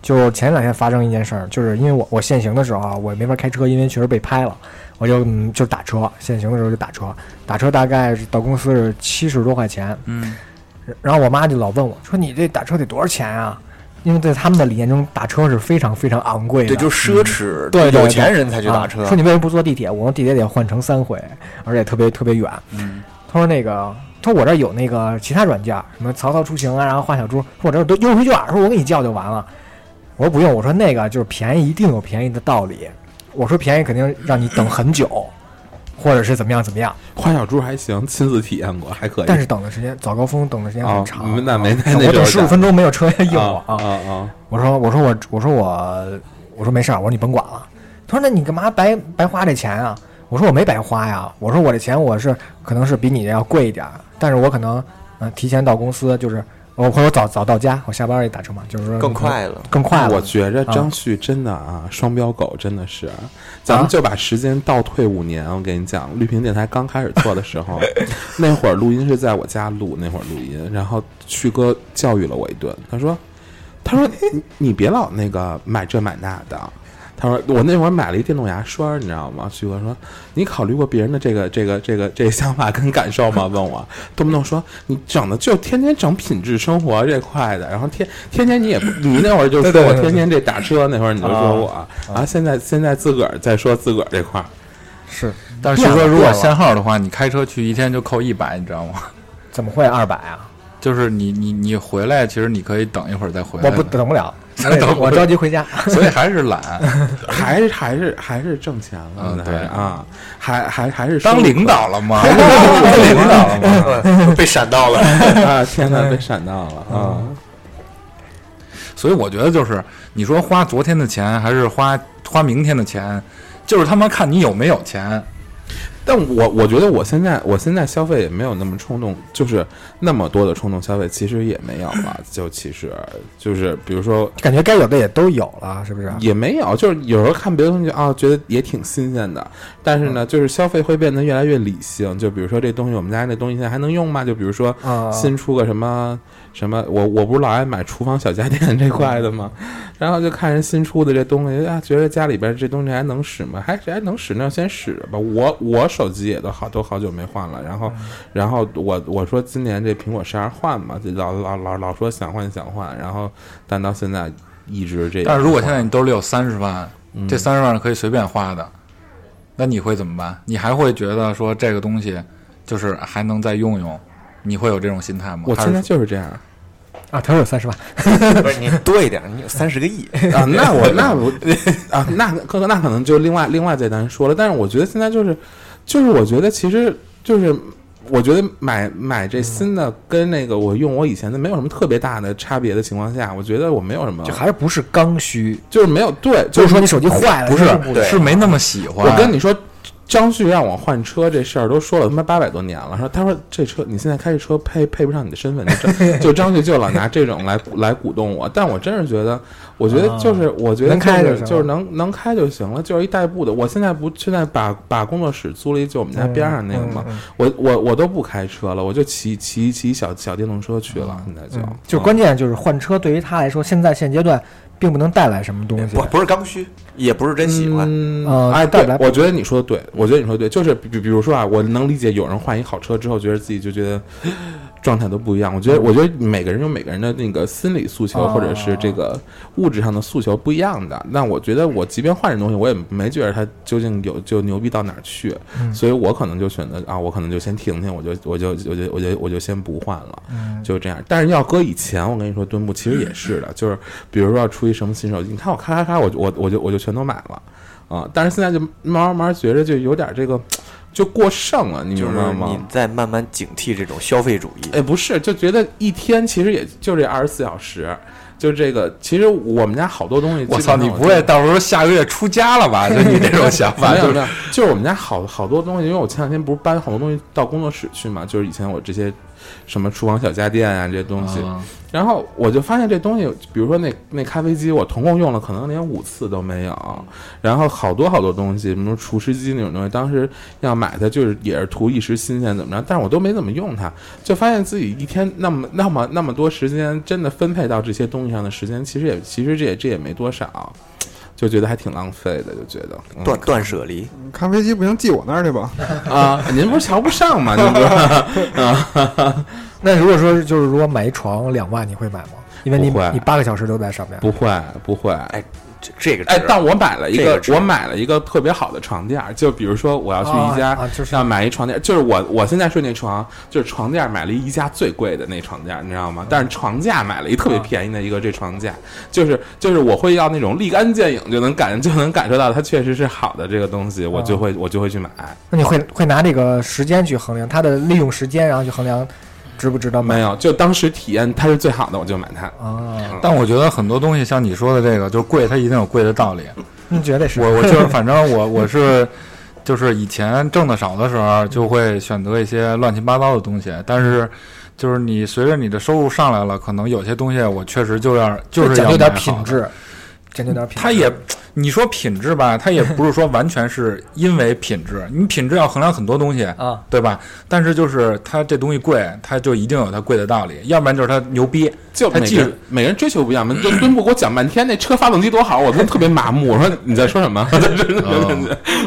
就前两天发生一件事儿，就是因为我我限行的时候啊，我没法开车，因为确实被拍了，我就嗯就打车，限行的时候就打车，打车大概是到公司是七十多块钱，嗯，然后我妈就老问我说：“你这打车得多少钱啊？”因为在他们的理念中，打车是非常非常昂贵的，对，就奢侈，对对有钱人才去打啊车。说你为什么不坐地铁？我说地铁得换乘三回，而且特别特别远。嗯，他说那个，他说我这儿有那个其他软件，什么曹操出行啊，然后画小猪，说我这有都优惠券，说我给你叫就完了。我说不用，我说那个就是便宜一定有便宜的道理，我说便宜肯定让你等很久，或者是怎么样怎么样，花小猪还行，亲自体验过，还可以。但是等的时间早高峰等的时间啊很长，那没啊那那我等十五分钟没有车应我啊啊啊！我说我说我我说我我说没事儿，我说你甭管了。他说那你干嘛白白花这钱啊？我说我没白花呀，我说我这钱我是可能是比你这要贵一点儿，但是我可能嗯、呃提前到公司，就是我或者我早早到家，我下班也打车嘛，就是说更快了。更快了。我觉着张旭真的啊，双标狗真的是，咱们就把时间倒退五年。我跟你讲，绿屏电台刚开始做的时候，那会儿录音是在我家录，那会儿录音，然后旭哥教育了我一顿，他说：“他说 你你别老那个买这买那的。”他说：“我那会儿买了一电动牙刷，你知道吗？”徐哥说：“你考虑过别人的这个、这个、这个、这个想法跟感受吗？” 问我，动不动说你整的就天天整品质生活这块的，然后天天天你也不，你那会儿就说我天天这打车，那会儿你就说我，然后现在现在自个儿在说自个儿这块儿，是，但是徐哥如果限号的话，你开车去一天就扣一百，你知道吗？怎么会二百啊？就是你你你回来，其实你可以等一会儿再回来。我不等不了，等我着急回家。所以还是懒。还是还是还是挣钱了，嗯对啊，还还还是当领导了吗？当领领导了吗？被闪到了。啊！天哪，被闪到了啊！所以我觉得就是你说花昨天的钱还是花花明天的钱，就是他妈看你有没有钱。但我我觉得我现在我现在消费也没有那么冲动，就是那么多的冲动消费，其实也没有了。就其实就是比如说感觉该有的也都有了，是不是？也没有，就是有时候看别的东西啊，觉得也挺新鲜的，但是呢，就是消费会变得越来越理性。就比如说这东西，我们家那东西现在还能用吗？就比如说啊，新出个什么什么，我我不是老爱买厨房小家电这块的吗？然后就看人新出的这东西啊，觉得家里边这东西还能使吗？还还能使，那先使吧。我我手机也都好都好久没换了，然后然后我我说今年这苹果十二换嘛，就老老老老说想换想换，然后但到现在一直这。但是如果现在你兜里有三十万，嗯这三十万可以随便花的，那你会怎么办？你还会觉得说这个东西就是还能再用用？你会有这种心态吗？我现在就是这样啊，他说有三十万，不是你多一点，你有三十个亿。啊，那我那我啊，那可那可能就另外另外再单说了。但是我觉得现在就是就是我觉得其实就是我觉得买买这新的跟那个我用我以前的没有什么特别大的差别的情况下，我觉得我没有什么就还是不是刚需？就是没有对，就是说你手机坏了，不是不是没那么喜欢？我跟你说，张旭让我换车这事儿都说了他妈八百多年了，说他说这车你现在开这车配配不上你的身份，就张 就张旭就老拿这种来 来鼓动我，但我真是觉得，我觉得就是、我觉得能开就就是就是能能开就行了，就是一代步的。我现在不现在把把工作室租了一就我们家边上那个嘛，我我我都不开车了，我就骑骑骑小小电动车去了，现在就、嗯，就嗯。关键就是换车对于他来说，现在现阶段并不能带来什么东西不。不是刚需，也不是真喜欢。嗯，呃哎，带来，对我觉得你说的对，我觉得你说的对，就是比比比如说啊，我能理解有人换一好车之后，觉得自己就觉得 状态都不一样。我觉得，我觉得每个人有每个人的那个心理诉求，哦或者是这个物质上的诉求不一样的。那我觉得，我即便换这东西，我也没觉得它究竟有就牛逼到哪儿去，嗯所以我可能就选择啊，我可能就先停停，我就我就我就我就我就先不换了。嗯就这样。但是要搁以前，我跟你说，墩布其实也是的，就是比如说要出一什么新手机，你看我咔咔咔，我就我我就我就全都买了啊。但是现在就慢慢慢觉着就有点这个就过剩了，你明白吗？你在慢慢警惕这种消费主义。哎，不是，就觉得一天其实也就这二十四小时，就这个。其实我们家好多东西，我操，你不会到时候下个月出家了吧？就你这种想法，就是没有没有，就是我们家好好多东西，因为我前两天不是搬好多东西到工作室去嘛，就是以前我这些什么厨房小家电啊这些东西，啊。然后我就发现这东西，比如说那那咖啡机，我总共用了可能连五次都没有。然后好多好多东西，什么厨师机那种东西，当时要买它就是也是图一时新鲜怎么着，但是我都没怎么用它，就发现自己一天那么那么那么多时间，真的分配到这些东西上的时间，其实也其实这也这也没多少，就觉得还挺浪费的，就觉得、嗯断断舍离，咖啡机不行，寄我那儿去吧。啊，您不是瞧不上吗？您不是 那如果说就是如果买一床两万，你会买吗？因为你不会你八个小时都在上面。不会不会，哎，这这个哎，但我买了一个这个，我买了一个特别好的床垫儿，就比如说我要去宜家，啊啊就是要买一床垫儿，就是我我现在睡那床，就是床垫儿买了一宜家最贵的那床垫儿，你知道吗？但是床架买了一特别便宜的一个这床架，就是就是我会要那种立竿见影就能感就能感受到它确实是好的这个东西，我就会我就会去买。那你会会拿这个时间去衡量它的利用时间，然后去衡量值不值得买没有，就当时体验它是最好的，我就买它。啊？但我觉得很多东西像你说的这个，就是贵，它一定有贵的道理。你觉得是？我我就是反正我我是就是以前挣的少的时候，就会选择一些乱七八糟的东西，但是。就是你随着你的收入上来了，可能有些东西我确实就要就是要讲究点品质，讲究点品质。它也，你说品质吧，它也不是说完全是因为品质，你品质要衡量很多东西，啊，对吧？但是就是它这东西贵，它就一定有它贵的道理，要不然就是它牛逼。就每它技术个人每个人追求不一样嘛。墩墩布给我讲半天那车发动机多好，我都特别麻木。我说你在说什么？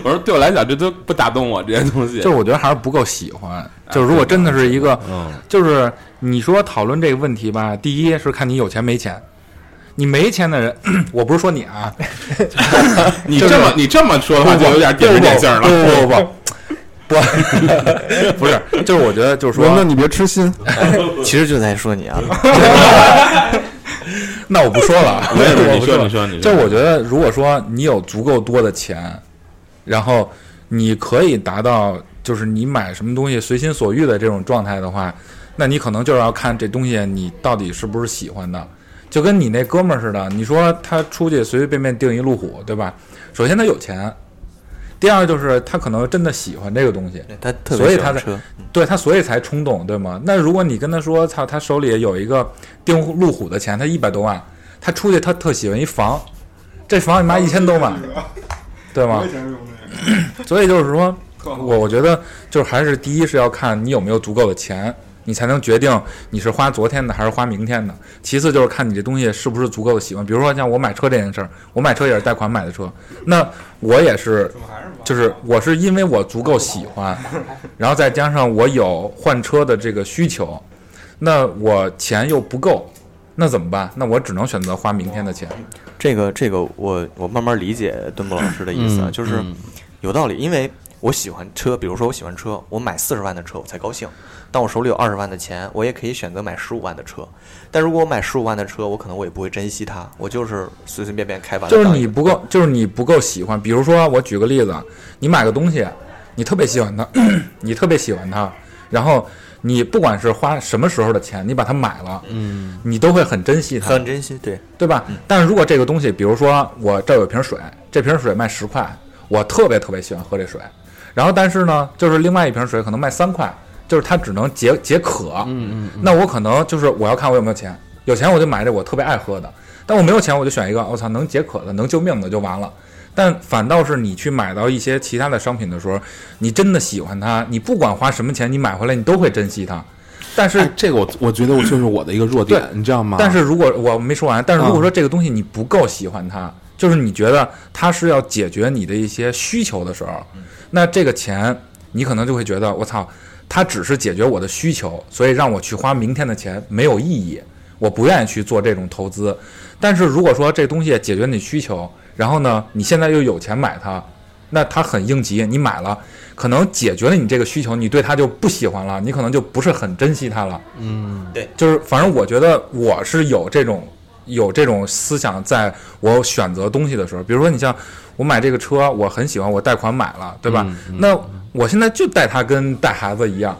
我说对我来讲这都不打动我这些东西。就是我觉得还是不够喜欢。就是如果真的是一个，嗯，就是你说讨论这个问题吧，第一是看你有钱没钱。你没钱的人，我不是说你啊，你这么你这么说的话，就有点点名点姓了。不不不不，不是，就是我觉得就是说，那你别痴心，其实就在说你啊，那我不说了，没有，我不了你说你说你说，就我觉得，如果说你有足够多的钱，然后你可以达到就是你买什么东西随心所欲的这种状态的话，那你可能就是要看这东西你到底是不是喜欢的。就跟你那哥们儿似的，你说他出去随随便便订一路虎，对吧？首先他有钱，第二就是他可能真的喜欢这个东西，他特所以他在别喜欢车，对他所以才冲动，对吗？那如果你跟他说，操，他手里有一个订路虎的钱，他一百多万，他出去他特喜欢一房，这房你妈一千多万，对吗？所以就是说，我我觉得就是还是第一是要看你有没有足够的钱，你才能决定你是花昨天的还是花明天的。其次就是看你这东西是不是足够的喜欢。比如说像我买车这件事儿，我买车也是贷款买的车，那我也是，就是我是因为我足够喜欢，然后再加上我有换车的这个需求，那我钱又不够。那怎么办？那我只能选择花明天的钱。这个这个我我慢慢理解墩布老师的意思啊，嗯就是嗯有道理，因为我喜欢车，比如说我喜欢车，我买四十万的车我才高兴。但我手里有二十万的钱，我也可以选择买十五万的车。但如果我买十五万的车，我可能我也不会珍惜它，我就是随随便便开完。就是你不够，就是你不够喜欢。比如说，我举个例子，你买个东西，你特别喜欢它，你特别喜欢它，然后你不管是花什么时候的钱，你把它买了，嗯，嗯你都会很珍惜它，很珍惜，对，对吧？但是如果这个东西，比如说我这儿有瓶水，这瓶水卖十块，我特别特别喜欢喝这水。然后但是呢，就是另外一瓶水可能卖三块，就是它只能解解渴。嗯嗯，那我可能就是我要看我有没有钱，有钱我就买这我特别爱喝的，但我没有钱我就选一个我操能解渴的能救命的就完了。但反倒是你去买到一些其他的商品的时候，你真的喜欢它，你不管花什么钱，你买回来你都会珍惜它。但是哎这个我我觉得我就是我的一个弱点，你知道吗？但是如果我没说完，但是如果说这个东西你不够喜欢它，就是你觉得它是要解决你的一些需求的时候，那这个钱你可能就会觉得我操，它只是解决我的需求，所以让我去花明天的钱没有意义，我不愿意去做这种投资。但是如果说这东西解决你需求，然后呢，你现在又有钱买它，那它很应急，你买了，可能解决了你这个需求，你对它就不喜欢了，你可能就不是很珍惜它了。嗯，对就是反正我觉得我是有这种有这种思想，在我选择东西的时候，比如说你像我买这个车，我很喜欢，我贷款买了，对吧？嗯嗯那我现在就带它跟带孩子一样，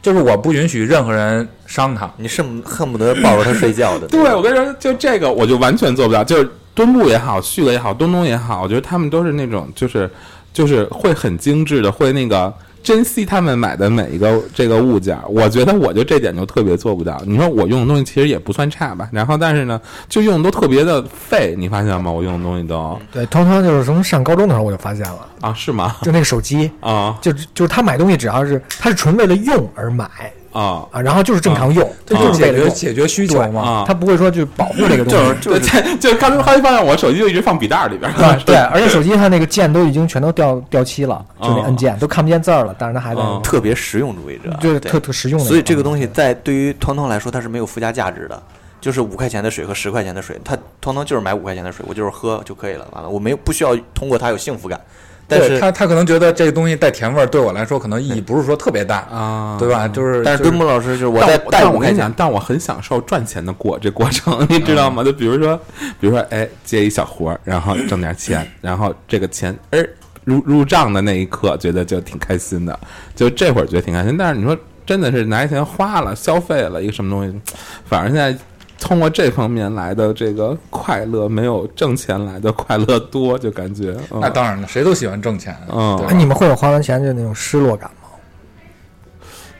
就是我不允许任何人伤它。你是恨不得抱着他睡觉的。对，我跟你说，就这个我就完全做不到。就是墩布也好，旭哥也好，东东也好，我觉得他们都是那种就是就是会很精致的，会那个珍惜他们买的每一个这个物件。我觉得我就这点就特别做不到。你说我用的东西其实也不算差吧，然后但是呢，就用的都特别的废，你发现吗？我用的东西都对，通常就是从上高中的时候我就发现了，啊，是吗？就那个手机，啊就就是他买东西只要是他是纯为了用而买啊啊，然后就是正常用，这就是为了解决需求嘛。啊！他不会说去保护这个东西。就是 就就刚才发现发现我手机就一直放笔袋儿里边儿。对 对，而且手机它那个键都已经全都掉掉漆了，就那哦按键都看不见字儿了，但是它还在，哦特别实用主义者，对就是特特实用的。所以这个东西在对于通通来说，它是没有附加价值的。就是五块钱的水和十块钱的水，他通通就是买五块钱的水，我就是喝就可以了，完了，我没有不需要通过它有幸福感。但是对他，他可能觉得这个东西带甜味儿，对我来说可能意义不是说特别大，啊，对吧？就是，但是就是墩布老师就是我但在但我跟你讲，，但我很享受赚钱的过这过程，你知道吗？就比如说，比如说，哎，接一小活儿，然后挣点钱，然后这个钱，哎，入入账的那一刻，觉得就挺开心的，就这会儿觉得挺开心。但是你说真的是拿钱花了，消费了一个什么东西，反正现在。通过这方面来的这个快乐，没有挣钱来的快乐多，就感觉，嗯、那当然了，谁都喜欢挣钱，嗯。你们会有花完钱就那种失落感吗？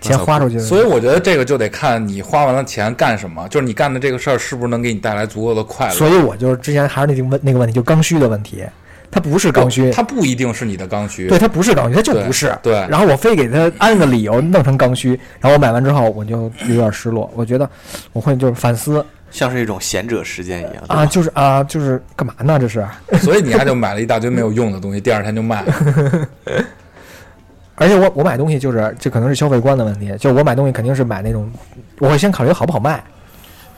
钱花出去的，所以我觉得这个就得看你花完了钱干什么，就是你干的这个事儿是不是能给你带来足够的快乐。所以我就是之前还是那个问那个问题，就刚需的问题，它不是刚需，它不一定是你的刚需。对，它不是刚需，它就不是。对然后我非给它安个理由，弄成刚需，然后我买完之后我就有点失落，我觉得我会就是反思像是一种闲者时间一样啊，就是啊，就是干嘛呢？这是，所以你还就买了一大堆没有用的东西，第二天就卖了。而且我我买东西就是这可能是消费观的问题，就我买东西肯定是买那种，我会先考虑好不好卖，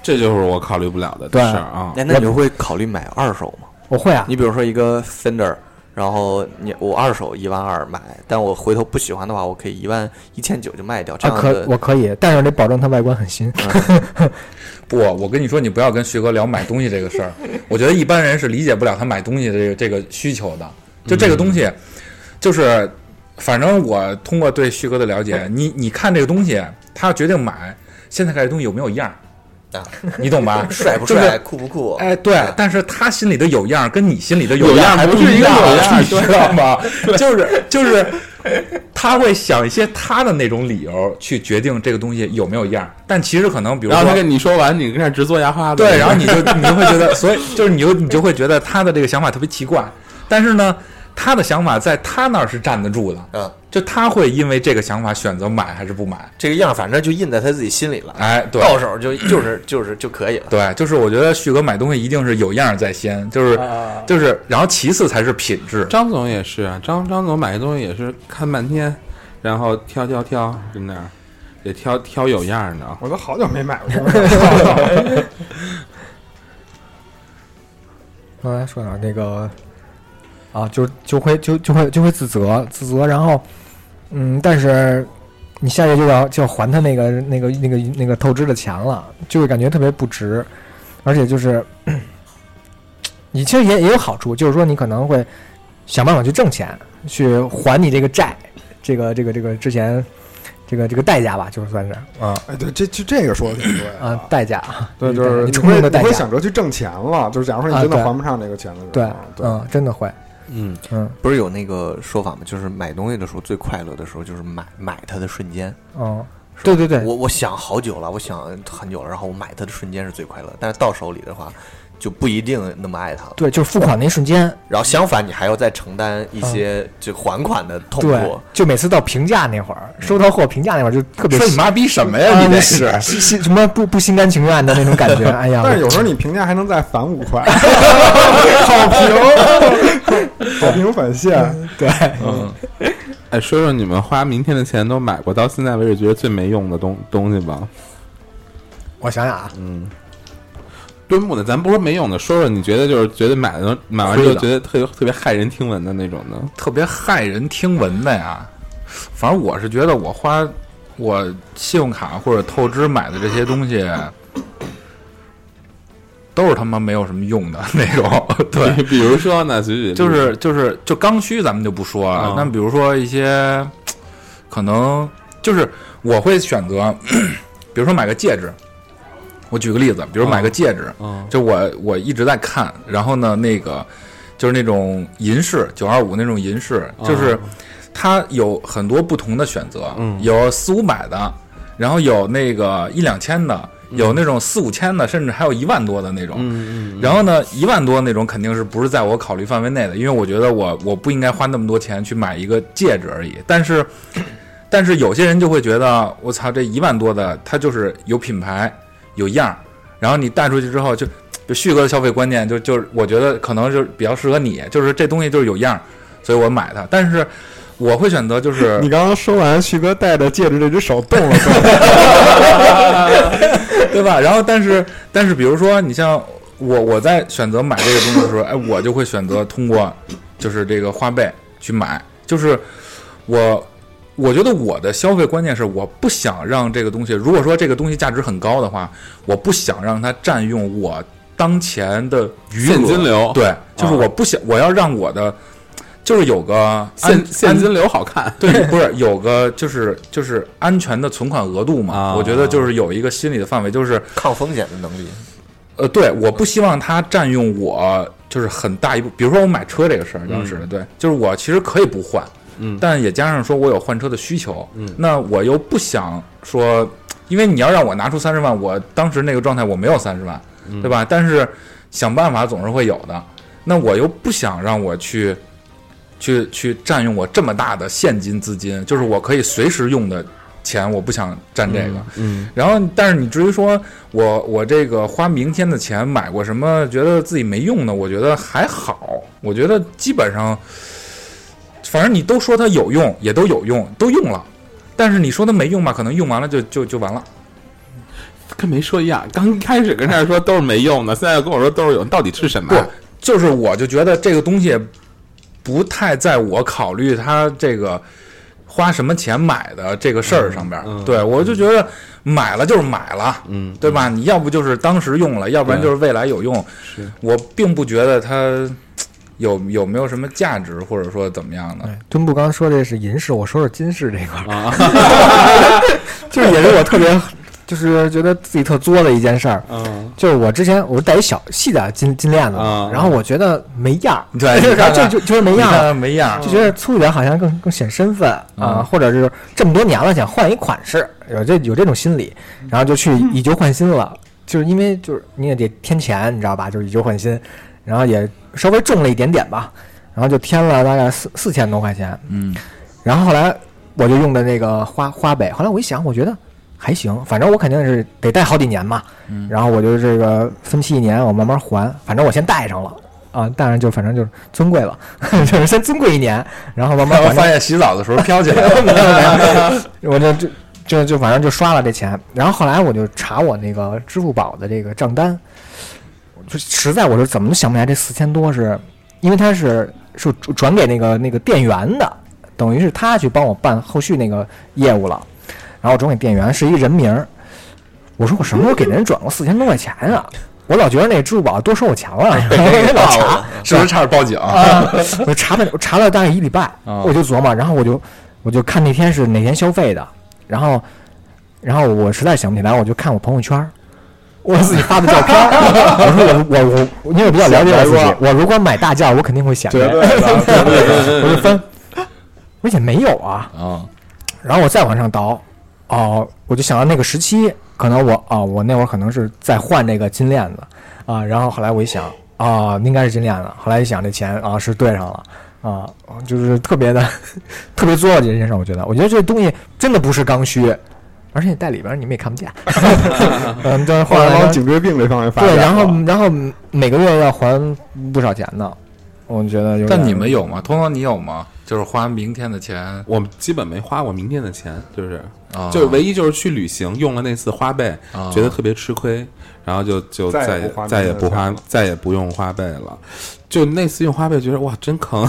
这就是我考虑不了的对事儿啊。那那你会考虑买二手吗？我会啊，你比如说一个 Fender，然后你我二手一万二买，但我回头不喜欢的话，我可以一万一千九就卖掉，这啊可样的我可以，但是得保证它外观很新。不，我跟你说，你不要跟旭哥聊买东西这个事儿。我觉得一般人是理解不了他买东西的这个这个需求的。就这个东西，就是反正我通过对旭哥的了解，你你看这个东西，他要决定买，现在看这东西有没有样儿啊，你懂吧？帅不帅、酷不酷？哎，对，但是他心里的有样儿跟你心里的有样样儿还不是一个有样儿你知道吗？就是就是，他会想一些他的那种理由去决定这个东西有没有样儿，但其实可能比如说然后他跟你说完，你跟那儿直做牙花子。对，然后你就你就会觉得，所以就是你就你就会觉得他的这个想法特别奇怪，但是呢，他的想法在他那儿是站得住的，嗯，就他会因为这个想法选择买还是不买。这个样儿反正就印在他自己心里了，哎，对，到手就 就是就是就可以了。对，就是我觉得旭哥买东西一定是有样儿在先，就是就是，然后其次才是品质。张总也是啊，张张总买东西也是看半天，然后挑挑挑，跟那儿得挑挑有样儿的。我都好久没买过了。刚才说哪儿那个啊，就就会就就会就会自责自责，然后嗯，但是你下月就要就要还他那个那个那个那个透支的钱了，就会感觉特别不值，而且就是 你其实也也有好处，就是说你可能会想办法去挣钱，去还你这个债，这个这个这个之前这个这个代价吧，就是算是啊哎，对，这这这个说的挺对啊代价，对，就是你你会你会冲动的代价，想着去挣钱了，就是假如说你真的还不上这个钱的时候，对啊，对，嗯，真的会。嗯。不是有那个说法吗？就是买东西的时候最快乐的时候就是买买它的瞬间。哦，对对对，我我想好久了，我想很久了，然后我买它的瞬间是最快乐，但是到手里的话就不一定那么爱他了。对，就是付款那一瞬间，然后相反，你还要再承担一些就还款的痛对苦。，就每次到评价那会儿，收到货评价那会儿就特别说你妈逼什么呀？啊你这是是心心什么不不心甘情愿的那种感觉，哎呀，但是有时候你评价还能再返五块，好评，好评返现。对，嗯，哎，说说你们花明天的钱都买过到现在为止觉得最没用的东东西吧？我想想啊，嗯，墩木的，咱不说没用的，说说你觉得就是觉得买的买完之后觉得特别特别骇人听闻的那种的。特别骇人听闻的呀。反正我是觉得我花我信用卡或者透支买的这些东西，都是他妈没有什么用的那种。对，比如说呢，就是就是就刚需，咱们就不说了嗯。那比如说一些可能就是我会选择，比如说买个戒指。我举个例子，比如买个戒指，嗯。就我我一直在看，然后呢，那个就是那种银饰九二五那种银饰，就是它有很多不同的选择，嗯。有四五百的，然后有那个一两千的，有那种四五千的，甚至还有一万多的那种。嗯嗯。然后呢，一万多那种肯定是不是在我考虑范围内的，因为我觉得我我不应该花那么多钱去买一个戒指而已。但是，但是有些人就会觉得，我操，这一万多的它就是有品牌有样儿，然后你带出去之后就，就旭哥的消费观念就就是我觉得可能就是比较适合你，就是这东西就是有样儿，所以我买它。但是我会选择就是 你刚刚说完，旭哥戴的戒指，这只手动了动。对吧？然后，但是，但是，比如说，你像我，我在选择买这个东西的时候，哎，我就会选择通过就是这个花呗去买，就是我，我觉得我的消费观念是，我不想让这个东西，如果说这个东西价值很高的话，我不想让它占用我当前的余额。现金流。对，就是我不想，我要让我的。就是有个现现金流好看，对，不是有个就是就是安全的存款额度嘛？啊。我觉得就是有一个心理的范围，就是抗风险的能力，呃，对，我不希望它占用我就是很大一部，比如说我买车这个事儿，当时、对，就是我其实可以不换，嗯但也加上说我有换车的需求，嗯，那我又不想说，因为你要让我拿出三十万，我当时那个状态我没有三十万，对吧？但是想办法总是会有的，那我又不想让我去。去去占用我这么大的现金资金，就是我可以随时用的钱，我不想占这个。嗯然后，但是你至于说我我这个花明天的钱买过什么，觉得自己没用的，我觉得还好。我觉得基本上，反正你都说它有用，也都有用，都用了。但是你说它没用吧，可能用完了就就就完了。跟没说一样。刚开始跟这儿说都是没用的，现在又跟我说都是有，到底是什么不？，就是我就觉得这个东西不太在我考虑它这个花什么钱买的这个事儿上边儿。嗯嗯对我就觉得买了就是买了，嗯，对吧？你要不就是当时用了，要不然就是未来有用。是我并不觉得它有有没有什么价值，或者说怎么样的。对，墩布刚刚说这是银饰，我说说金饰这块儿，啊，就是也是我特别，就是觉得自己特作的一件事儿。嗯。就是我之前我是戴一小细的金金链子嘛啊，然后我觉得没样儿，然后 就就就是没样儿，没样儿，就觉得粗一点好像更更显身份啊，嗯。或者是这么多年了想换一款式，有这有这种心理，然后就去以旧换新了，就是因为就是你也得添钱，你知道吧？就是以旧换新，然后也稍微重了一点点吧，然后就添了大概四四千多块钱，嗯，然后后来我就用的那个花花呗，后来我一想，我觉得还行，反正我肯定是得贷好几年嘛，嗯。然后我就这个分期一年，我慢慢还，反正我先贷上了。啊，当然就反正就是尊贵了，就是先尊贵一年，然后慢慢还我发现洗澡的时候飘起来了。我就就就就反正就刷了这钱，然后后来我就查我那个支付宝的这个账单，就实在我是怎么都想不起来这四千多是，因为他是是转给那个那个店员的，等于是他去帮我办后续那个业务了，然后转给店员是一人名儿，我说我什么时候给人转过四千多块钱啊？我老觉得那支付宝多收我钱了，老查，是不是差点报警？我查了，我查了大概一礼拜，我就琢磨，然后我就我就看那天是哪天消费的，然后然后我实在想不起来，我就看我朋友圈，我自己发的照片儿。我说我我我，因为我比较了解我自己，我如果买大件，我肯定会显摆。绝对的，我就分，我也没有啊。啊，然后我再往上倒，哦，我就想到那个时期，可能我啊、我那会儿可能是在换这个金链子啊。然后后来我一想啊、应该是金链子。后来一想，这钱啊是对上了啊，就是特别的 特别作的这件事。我觉得，我觉得这东西真的不是刚需，而且在里边你们也看不见。嗯，但是后后来颈椎病这方面发对，展然后了然后每个月要还不少钱呢。我觉得但你们有吗？通通你有吗？就是花明天的钱我基本没花过明天的钱，就是啊，就是唯一就是去旅行用了那次花呗，啊觉得特别吃亏，然后就就再也再也不花再也不用花呗了。就那次用花呗，觉得哇真坑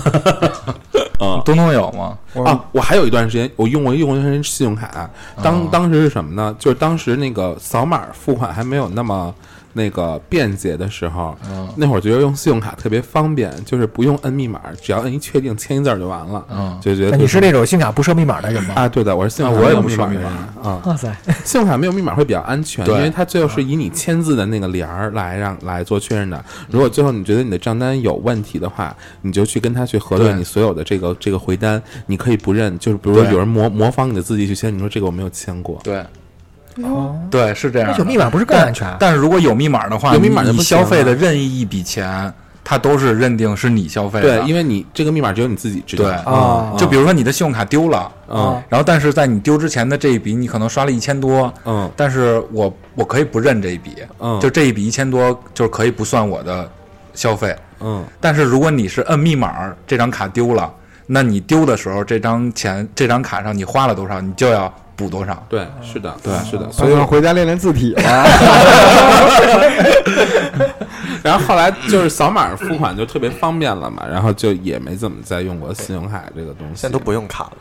啊！东东有吗？啊，我还有一段时间，我用过用过一段时间信用卡，当当时是什么呢？就是当时那个扫码付款还没有那么那个便捷的时候，那会儿觉得用信用卡特别方便，就是不用摁密码，只要摁一确定，签一字儿就完了，嗯。就觉得那你是那种信用卡不设密码的人吗？啊，对的，我是信用卡不设密码。人。啊。哇塞，信用卡没有密码会比较安全，因为它最后是以你签字的那个帘儿来让来做确认的。如果最后你觉得你的账单有问题的话，你就去跟他去核对对。你所有的这个这个回单，你可以不认，就是比如说有人模模仿你的字迹去签，你说这个我没有签过，对，对，是这样有密码不是更安全？但是如果有密码的话，有密码你你就不行消费的任意一笔钱，它都是认定是你消费的。对，因为你这个密码只有你自己知道。对啊就比如说你的信用卡丢了，嗯然后但是在你丢之前的这一笔，你可能刷了一千多，嗯。但是我我可以不认这一笔，嗯。就这一笔一千多就是可以不算我的消费。嗯。但是如果你是摁密码，这张卡丢了，那你丢的时候，这张钱这张卡上你花了多少，你就要补多少。对，是的，对是的，所以回家练练字体了。然后后来就是扫码付款就特别方便了嘛，然后就也没怎么再用过信用卡这个东西，现在都不用卡了，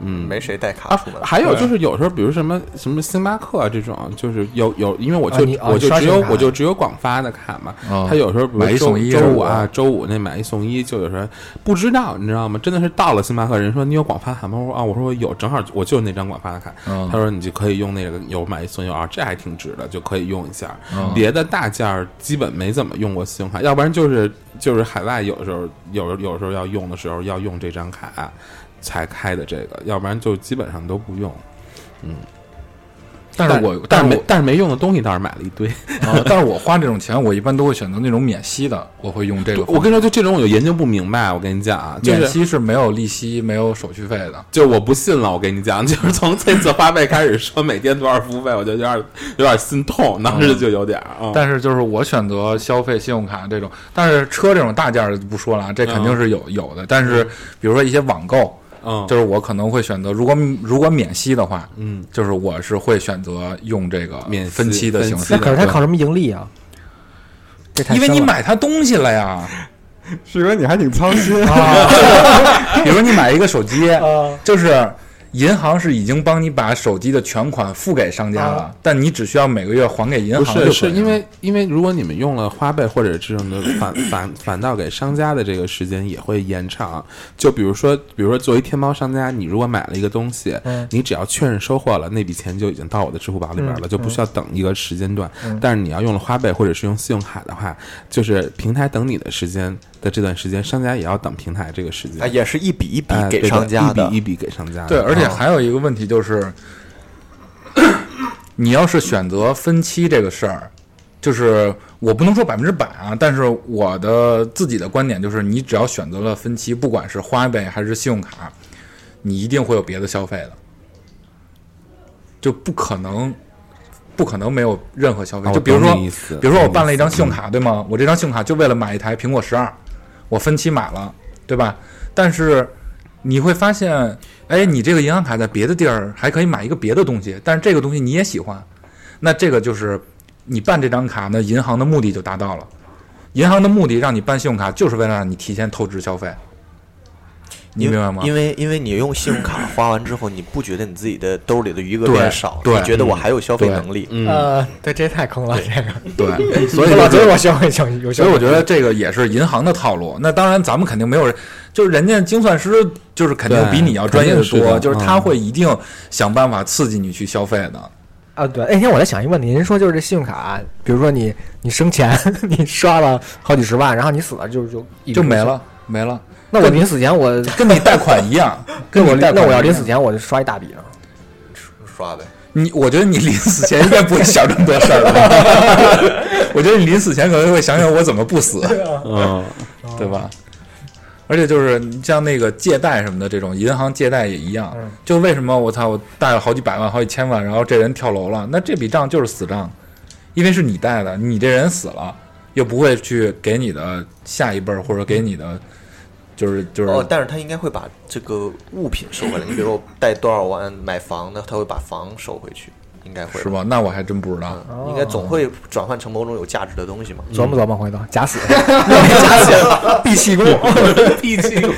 嗯没谁带卡啊出门。，还有就是有时候，比如什么什么星巴克这种，就是有有，因为我就、啊啊我就只有我就只有广发的卡嘛，哦他有时候比如周买一送一周五啊，周五那买一送一，就有时候不知道，你知道吗？真的是到了星巴克，人说你有广发卡吗？我说啊，我说我有，正好我就那张广发的卡。嗯他说你就可以用那个有买一送一啊，这还挺值的，就可以用一下。嗯别的大件儿基本没怎么用过信用卡，要不然就是就是海外有时候有有时候要用的时候要用这张卡才开的这个，要不然就基本上都不用。嗯但是我但是是没但是没用的东西倒是买了一堆。啊，但是我花这种钱，我一般都会选择那种免息的，我会用这个。我跟你说，就这种我就研究不明白。我跟你讲啊，就是免息是没有利息、没有手续费的。就我不信了。我跟你讲，就是从这次花呗开始说每天多少服务费，我就有点有点心痛，当时就有点。但是就是我选择消费信用卡这种，但是车这种大件儿就不说了啊，这肯定是有有的。但是比如说一些网购，嗯，就是我可能会选择，如果如果免息的话，嗯，就是我是会选择用这个免分期的形式。那可是他靠什么盈利啊？因为你买他东西了呀，旭哥，你还挺操心。啊，比如说你买一个手机，就是银行是已经帮你把手机的全款付给商家了，但你只需要每个月还给银行就是可以了是因为因为如果你们用了花呗或者这种的返返返到给商家的这个时间也会延长。就比如说，比如说作为天猫商家，你如果买了一个东西，嗯你只要确认收货了，那笔钱就已经到我的支付宝里边了，嗯就不需要等一个时间段。嗯但是你要用了花呗或者是用信用卡的话，就是平台等你的时间的这段时间，商家也要等平台这个时间。啊，也是一笔一笔给商家的一笔一笔给商家的。对，而且啊还有一个问题就是，你要是选择分期这个事儿，就是我不能说百分之百啊，但是我的自己的观点就是，你只要选择了分期，不管是花呗还是信用卡，你一定会有别的消费的，就不可能不可能没有任何消费。啊就比如说比如说我办了一张信用卡，对吗？我这张信用卡就为了买一台苹果十二，我分期买了，对吧？但是你会发现，哎，你这个银行卡在别的地儿还可以买一个别的东西，但是这个东西你也喜欢，那这个就是你办这张卡，那银行的目的就达到了。银行的目的让你办信用卡，就是为了让你提前透支消费，你明白吗？因为因为你用信用卡花完之后，你不觉得你自己的兜里的余额变少，对你觉得我还有消费能力。嗯，呃，对，这太坑了，这个。对，所以我老觉得我消费消有，所以我觉得这个也是银行的套路。那当然，咱们肯定没有人，就是人家精算师就是肯定比你要专业的多，是的就是他嗯会一定想办法刺激你去消费的。啊，对，那天我在想一个问题，您说就是这信用卡，比如说你你生前 你刷了好几十万，然后你死了就就就没了，没了，那我临死前我跟你贷款一样，跟我贷那我要临死前我就刷一大笔呢。刷呗。你我觉得你临死前应该不会想这么多事儿吧？我觉得你临死前可能会想想我怎么不死，嗯，对吧？而且就是你像那个借贷什么的，这种银行借贷也一样嗯。就为什么我操，我贷了好几百万、好几千万，然后这人跳楼了，那这笔账就是死账，因为是你贷的，你这人死了，又不会去给你的下一辈儿或者给你的，就是就是、哦，但是他应该会把这个物品收回来。你比如说我贷多少万买房的，他会把房收回去，应该会是？吧？那我还真不知道。嗯，应该总会转换成某种有价值的东西嘛。琢磨琢磨，回头假死，假死，闭气功，闭气功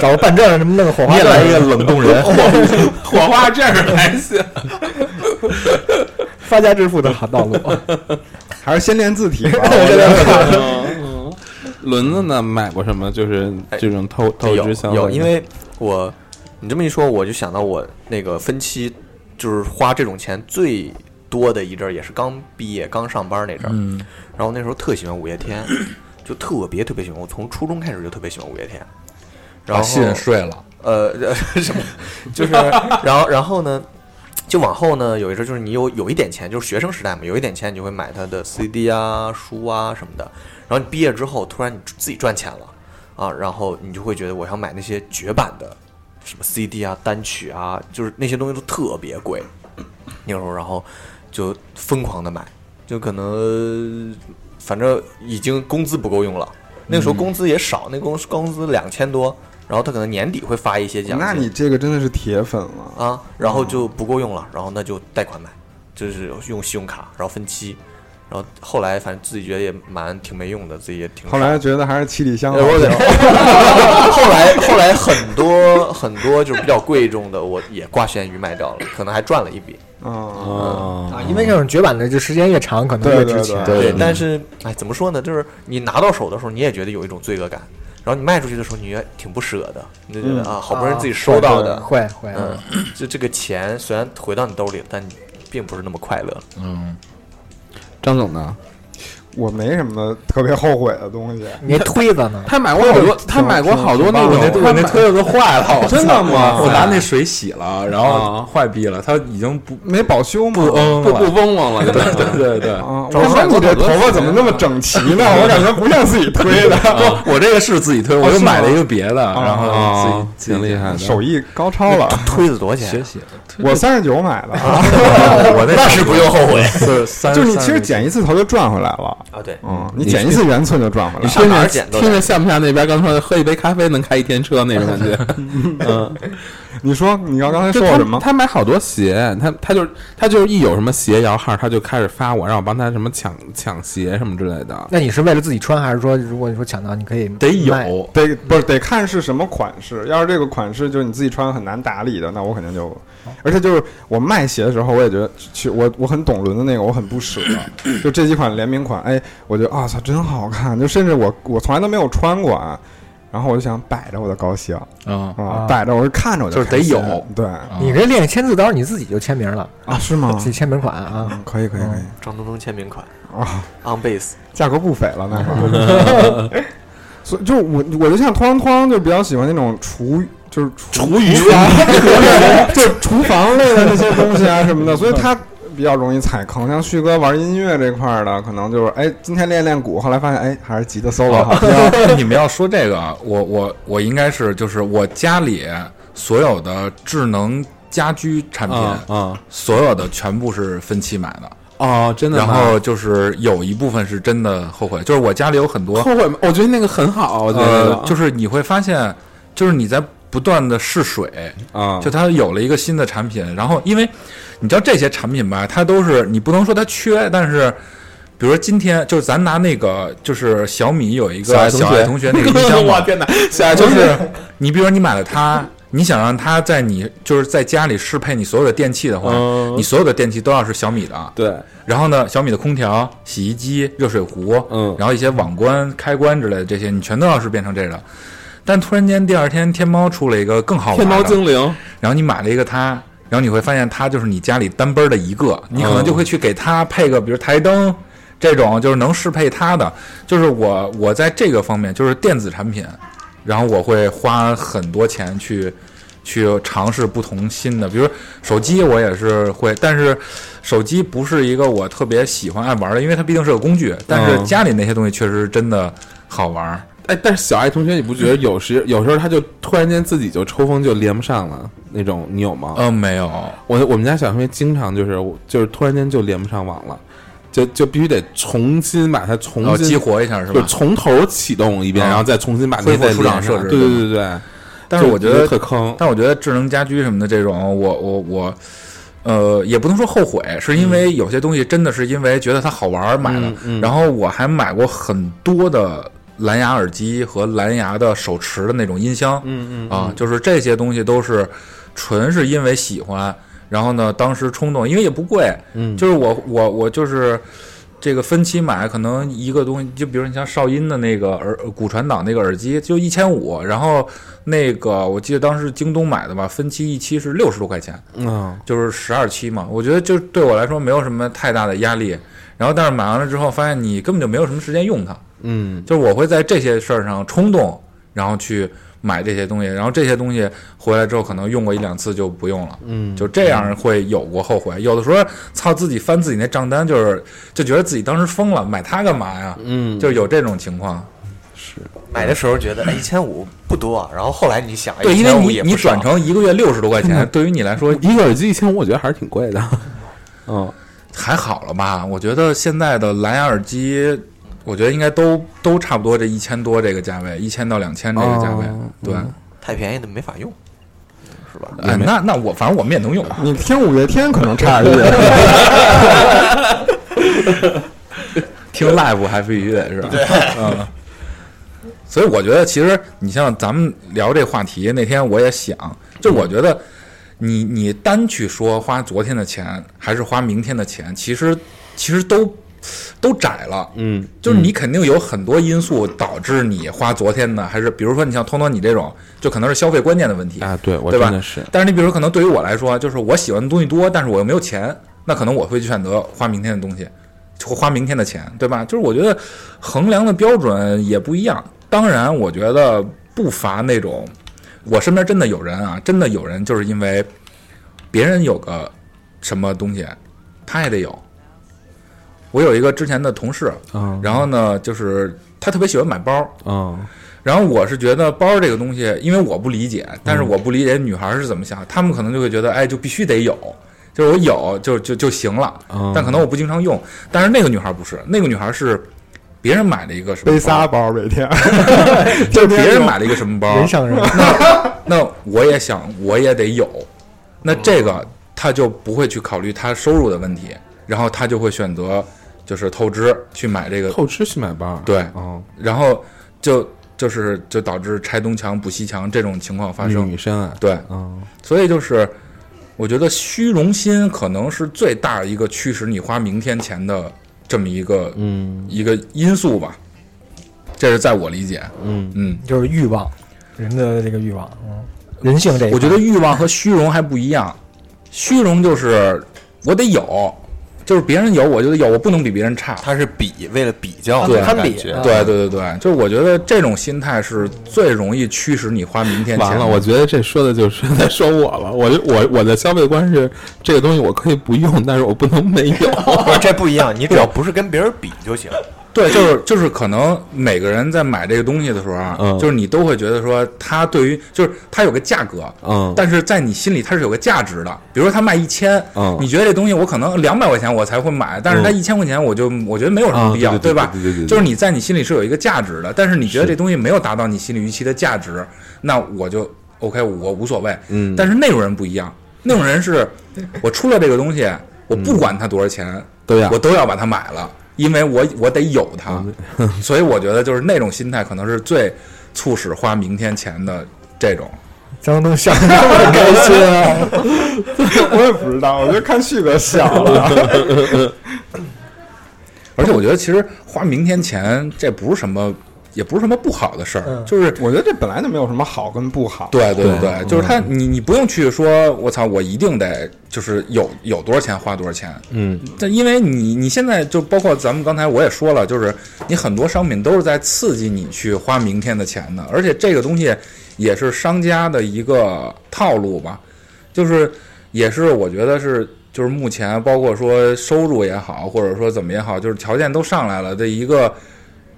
找个办证什么弄个火花你也来一个，冷冻人，火花阵儿还行。发家致富的好道路。还是先练字体吧。嗯轮子呢？买过什么？就是这种透透有，因为我你这么一说，我就想到我那个分期，就是花这种钱最多的一阵儿，也是刚毕业刚上班那阵儿。嗯，然后那时候特喜欢五月天，就特别特别喜欢。我从初中开始就特别喜欢五月天。然后信睡了。呃 什么，就是然后然后呢，就往后呢，有一阵就是你有有一点钱，就是学生时代嘛，有一点钱你就会买他的 CD 啊、书啊什么的。然后你毕业之后，突然你自己赚钱了啊，然后你就会觉得我要买那些绝版的什么 CD 啊、单曲啊，就是那些东西都特别贵。那时候，然后就疯狂的买，就可能反正已经工资不够用了。那个时候工资也少，那工工资两千多，然后他可能年底会发一些奖金。那你这个真的是铁粉了。啊，然后就不够用了，然后那就贷款买，就是用信用卡，然后分期，然后后来反正自己觉得也蛮挺没用的，自己也挺后来觉得还是七里香。后来后来很多很多就是比较贵重的，我也挂闲鱼卖掉了，可能还赚了一笔。啊，啊啊，因为这种绝版的，就时间越长，可能越值钱。对对，但是哎，怎么说呢？就是你拿到手的时候，你也觉得有一种罪恶感，然后你卖出去的时候，你也挺不舍的，你就觉得嗯啊，好不容易自己收到的，会会，嗯，就这个钱虽然回到你兜里了，但并不是那么快乐。嗯，张总呢？我没什么特别后悔的东西。你那推子呢？他买过好多，他买过好多那我种那，我那 推子都坏了，真的吗我拿那水洗了，然后啊坏逼了，他已经不没保修吗？不嗯不。嗡嗡了，对对对对，我说你这头发怎么那么整齐呢？我感觉不像自己推的，不，我这个是自己推，我又买了一个别的，然后啊，自己挺厉害的。手艺高超了。推子多少钱？学习。我三十九买的啊，我那那是不用后悔就是你其实三剪一次头就赚回来了。啊！对，嗯，你剪一次圆寸就赚回来了。上哪儿听着听着像不像那边刚说喝一杯咖啡能开一天车那种感觉？嗯，你说你刚刚才说我什么？他买好多鞋，他他就是他就是一有什么鞋摇号，他就开始发我，让我帮他什么抢抢鞋什么之类的。那你是为了自己穿，还是说如果你说抢到，你可以得有，得不是得看是什么款式。要是这个款式就是你自己穿很难打理的，那我肯定就，而且就是我卖鞋的时候，我也觉得，去我我很懂轮的那个，我很不舍。就这几款联名款，哎，我觉得啊操，真好看。就甚至我我从来都没有穿过啊，然后我就想摆着我就高兴啊啊啊，摆着我就看着我就是得有对你这练签字，到时候你自己就签名了，啊，是吗自？己签名款啊。嗯，可以可以可以张东东签名款啊，on base，价格不菲了那会儿。所以就我我就像汤汤就比较喜欢那种厨就是厨余啊，就厨房类的那些东西啊什么的，所以他比较容易踩坑。像旭哥玩音乐这块儿的，可能就是哎今天练练鼓，后来发现哎还是吉他 solo 好听。你们要说这个，我我我应该是就是我家里所有的智能家居产品，啊啊所有的全部是分期买的。哦，真的。然后就是有一部分是真的后悔，就是我家里有很多，后悔吗？我觉得那个很好，我觉呃得，就是你会发现，就是你在不断的试水，啊，就它有了一个新的产品，然后因为你知道这些产品吧，它都是你不能说它缺，但是。比如说今天，就是咱拿那个，就是小米有一个小爱同学那个音箱嘛 我，天哪，小爱就是你比如说你买了它，你想让它在你就是在家里适配你所有的电器的话，嗯你所有的电器都要是小米的。对，然后呢，小米的空调、洗衣机、热水壶，嗯然后一些网关、开关之类的这些，你全都要是变成这个。但突然间第二天天猫出了一个更好玩的，天猫精灵，然后你买了一个它，然后你会发现它就是你家里单杯儿的一个，你可能就会去给它配个，比如台灯这种，就是能适配它的。就是我我在这个方面，就是电子产品，然后我会花很多钱去去尝试不同新的，比如手机我也是会，但是手机不是一个我特别喜欢爱玩的，因为它毕竟是个工具。但是嗯家里那些东西确实真的好玩儿。哎，但是小爱同学，你不觉得有时 有时候他就突然间自己就抽风就连不上了那种，你有吗？嗯，没有，我我们家小同学经常就是就是突然间就连不上网了，就就必须得重新把它重新激活一下是吧？就从头启动一遍，啊然后再重新把那恢复出厂设置对对对对。但是我觉得特坑，但我觉得智能家居什么的这种，我我我，呃，也不能说后悔，是因为有些东西真的是因为觉得它好玩儿买的。嗯嗯然后我还买过很多的蓝牙耳机和蓝牙的手持的那种音箱，嗯嗯啊，就是这些东西都是纯是因为喜欢，然后呢，当时冲动，因为也不贵，嗯就是我我我就是。这个分期买，可能一个东西，就比如你像少音的那个耳骨传导那个耳机，就一千五，然后那个我记得当时京东买的吧，分期一期是六十多块钱，嗯就是十二期嘛。我觉得就对我来说没有什么太大的压力。然后但是买完了之后，发现你根本就没有什么时间用它，嗯就是我会在这些事儿上冲动，然后去买这些东西，然后这些东西回来之后可能用过一两次就不用了，嗯，就这样会有过后悔。有的时候操自己翻自己那账单，就是就觉得自己当时疯了，买它干嘛呀？嗯就有这种情况。是买的时候觉得哎一千五不多啊，然后后来你想，对，因为你你也不少转成一个月六十多块钱，对于你来说一个耳机一千五，我觉得还是挺贵的。嗯，还好了吧？我觉得现在的蓝牙耳机，我觉得应该都都差不多这一千多这个价位，一千到两千这个价位。哦对，嗯太便宜的没法用，是吧？哎，那那我反正我们也能用。你听五月天可能差一点，听 live 还必须得是吧？嗯。所以我觉得，其实你像咱们聊这话题那天，我也想，就我觉得你你单去说花昨天的钱还是花明天的钱，其实其实都都窄了。嗯，就是你肯定有很多因素导致你花昨天的，还是比如说你像通通你这种，就可能是消费观念的问题。啊，对我对吧是，但是你比如说，可能对于我来说，就是我喜欢的东西多，但是我又没有钱，那可能我会选择花明天的东西，或花明天的钱，对吧？就是我觉得衡量的标准也不一样。当然，我觉得不乏那种，我身边真的有人啊，真的有人就是因为别人有个什么东西，他也得有。我有一个之前的同事，嗯。然后呢，就是他特别喜欢买包，嗯。然后我是觉得包这个东西，因为我不理解，但是我不理解女孩是怎么想，她们可能就会觉得，哎，就必须得有，就是我有就就就行了。嗯，但可能我不经常用。但是那个女孩不是，那个女孩是别人买了一个什么背仨包，包每天，就是别人买了一个什么包，人上人，那我也想我也得有，那这个他就不会去考虑他收入的问题，然后他就会选择就是透支去买这个，透支去买包，对。哦，然后就就是就导致拆东墙补西墙这种情况发生。女生啊，对，嗯所以就是我觉得虚荣心可能是最大一个驱使你花明天钱的这么一个嗯。一个因素吧。这是在我理解，嗯。嗯，就是欲望，人的这个欲望，嗯，人性这一块。我觉得欲望和虚荣还不一样，虚荣就是我得有，就是别人有我就得有，我不能比别人差。他是比为了比较对的攀比对对对对，就是我觉得这种心态是最容易驱使你花明天钱的。完了，我觉得这说的就是在说我了。我我我的消费观是，这个东西我可以不用，但是我不能没有。不是这不一样，你只要不是跟别人比就行。对，就是就是可能每个人在买这个东西的时候啊，嗯。就是你都会觉得说，它对于就是它有个价格，嗯。但是在你心里它是有个价值的。比如说它卖一千，嗯。你觉得这东西我可能两百块钱我才会买，但是它嗯。一千块钱我就我觉得没有什么必要，啊对对对吧？对对对对就是你在你心里是有一个价值的，但是你觉得这东西没有达到你心理预期的价值，那我就 OK，我无所谓。嗯。但是那种人不一样，那种人是我出了这个东西，我不管它多少钱，对呀。我都要把它买了，因为我我得有它，嗯 所以我觉得就是那种心态可能是最促使花明天钱的这种。张东笑得那么开心啊！我也不知道，我就看旭哥笑了。而且我觉得其实花明天钱这不是什么也不是什么不好的事儿，嗯。就是我觉得这本来就没有什么好跟不好。对对对对，就是他，你你不用去说，我操，我一定得就是有有多少钱花多少钱，嗯，但因为你你现在就包括咱们刚才我也说了，就是你很多商品都是在刺激你去花明天的钱的，而且这个东西也是商家的一个套路吧，就是也是我觉得是就是目前包括说收入也好，或者说怎么也好，就是条件都上来了的一个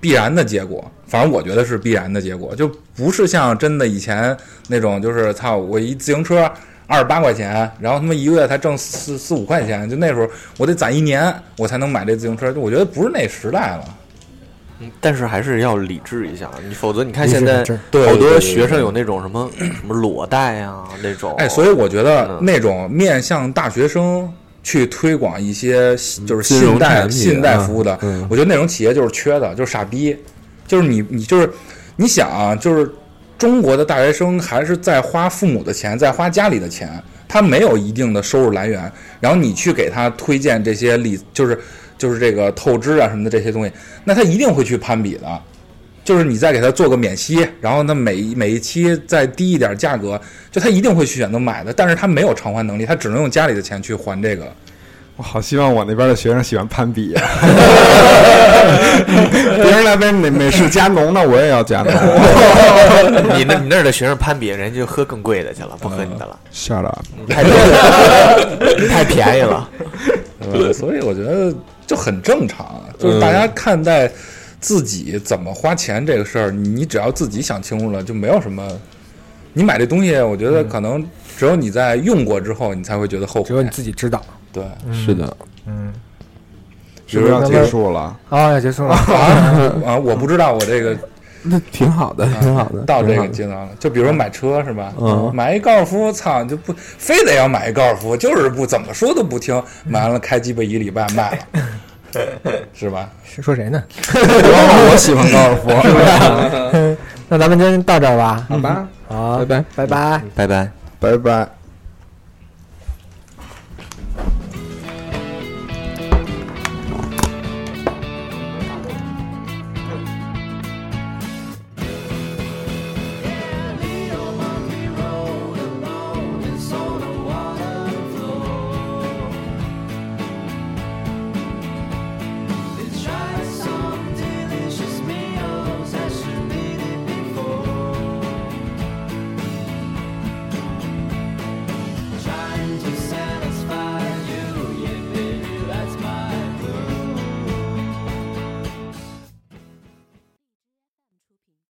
必然的结果。反正我觉得是必然的结果，就不是像真的以前那种，就是操，我一自行车二十八块钱，然后他妈一个月才挣四四五块钱，就那时候我得攒一年，我才能买这自行车。就我觉得不是那时代了。但是还是要理智一下，你否则你看现在好多学生有那种什么什么裸贷啊那种，哎，所以我觉得嗯那种面向大学生去推广一些就是信贷信贷啊服务的，嗯我觉得那种企业就是缺的，就是傻逼，就是你你就是你想啊，就是中国的大学生还是在花父母的钱，在花家里的钱，他没有一定的收入来源，然后你去给他推荐这些理，就是就是这个透支啊什么的这些东西，那他一定会去攀比的。就是你再给他做个免息，然后他每一每一期再低一点价格，就他一定会去选择买的，但是他没有偿还能力，他只能用家里的钱去还这个。我好希望我那边的学生喜欢攀比啊！别人来杯美美式加浓那，我也要加浓。你那你那儿的学生攀比，人家就喝更贵的去了，不喝你的了，Shut up！太便宜了 太便宜了。呃，所以我觉得就很正常，就是大家看待自己怎么花钱这个事儿，你只要自己想清楚了，就没有什么。你买这东西，我觉得可能只有你在用过之后，你才会觉得后悔只有你。自己知道。对，是的，嗯，是不是要结束了？啊，要结束了。啊，我不知道我这个 那挺好的，挺好的。到这个阶段了，就比如说买车是吧？嗯买一高尔夫，操，就不非得要买一高尔夫，就是不怎么说都不听，买完了开鸡巴一礼拜卖了，是吧？是说谁呢？我喜欢高尔夫。那咱们今天到这儿吧。好吧，好，拜拜。拜拜。拜拜。拜拜。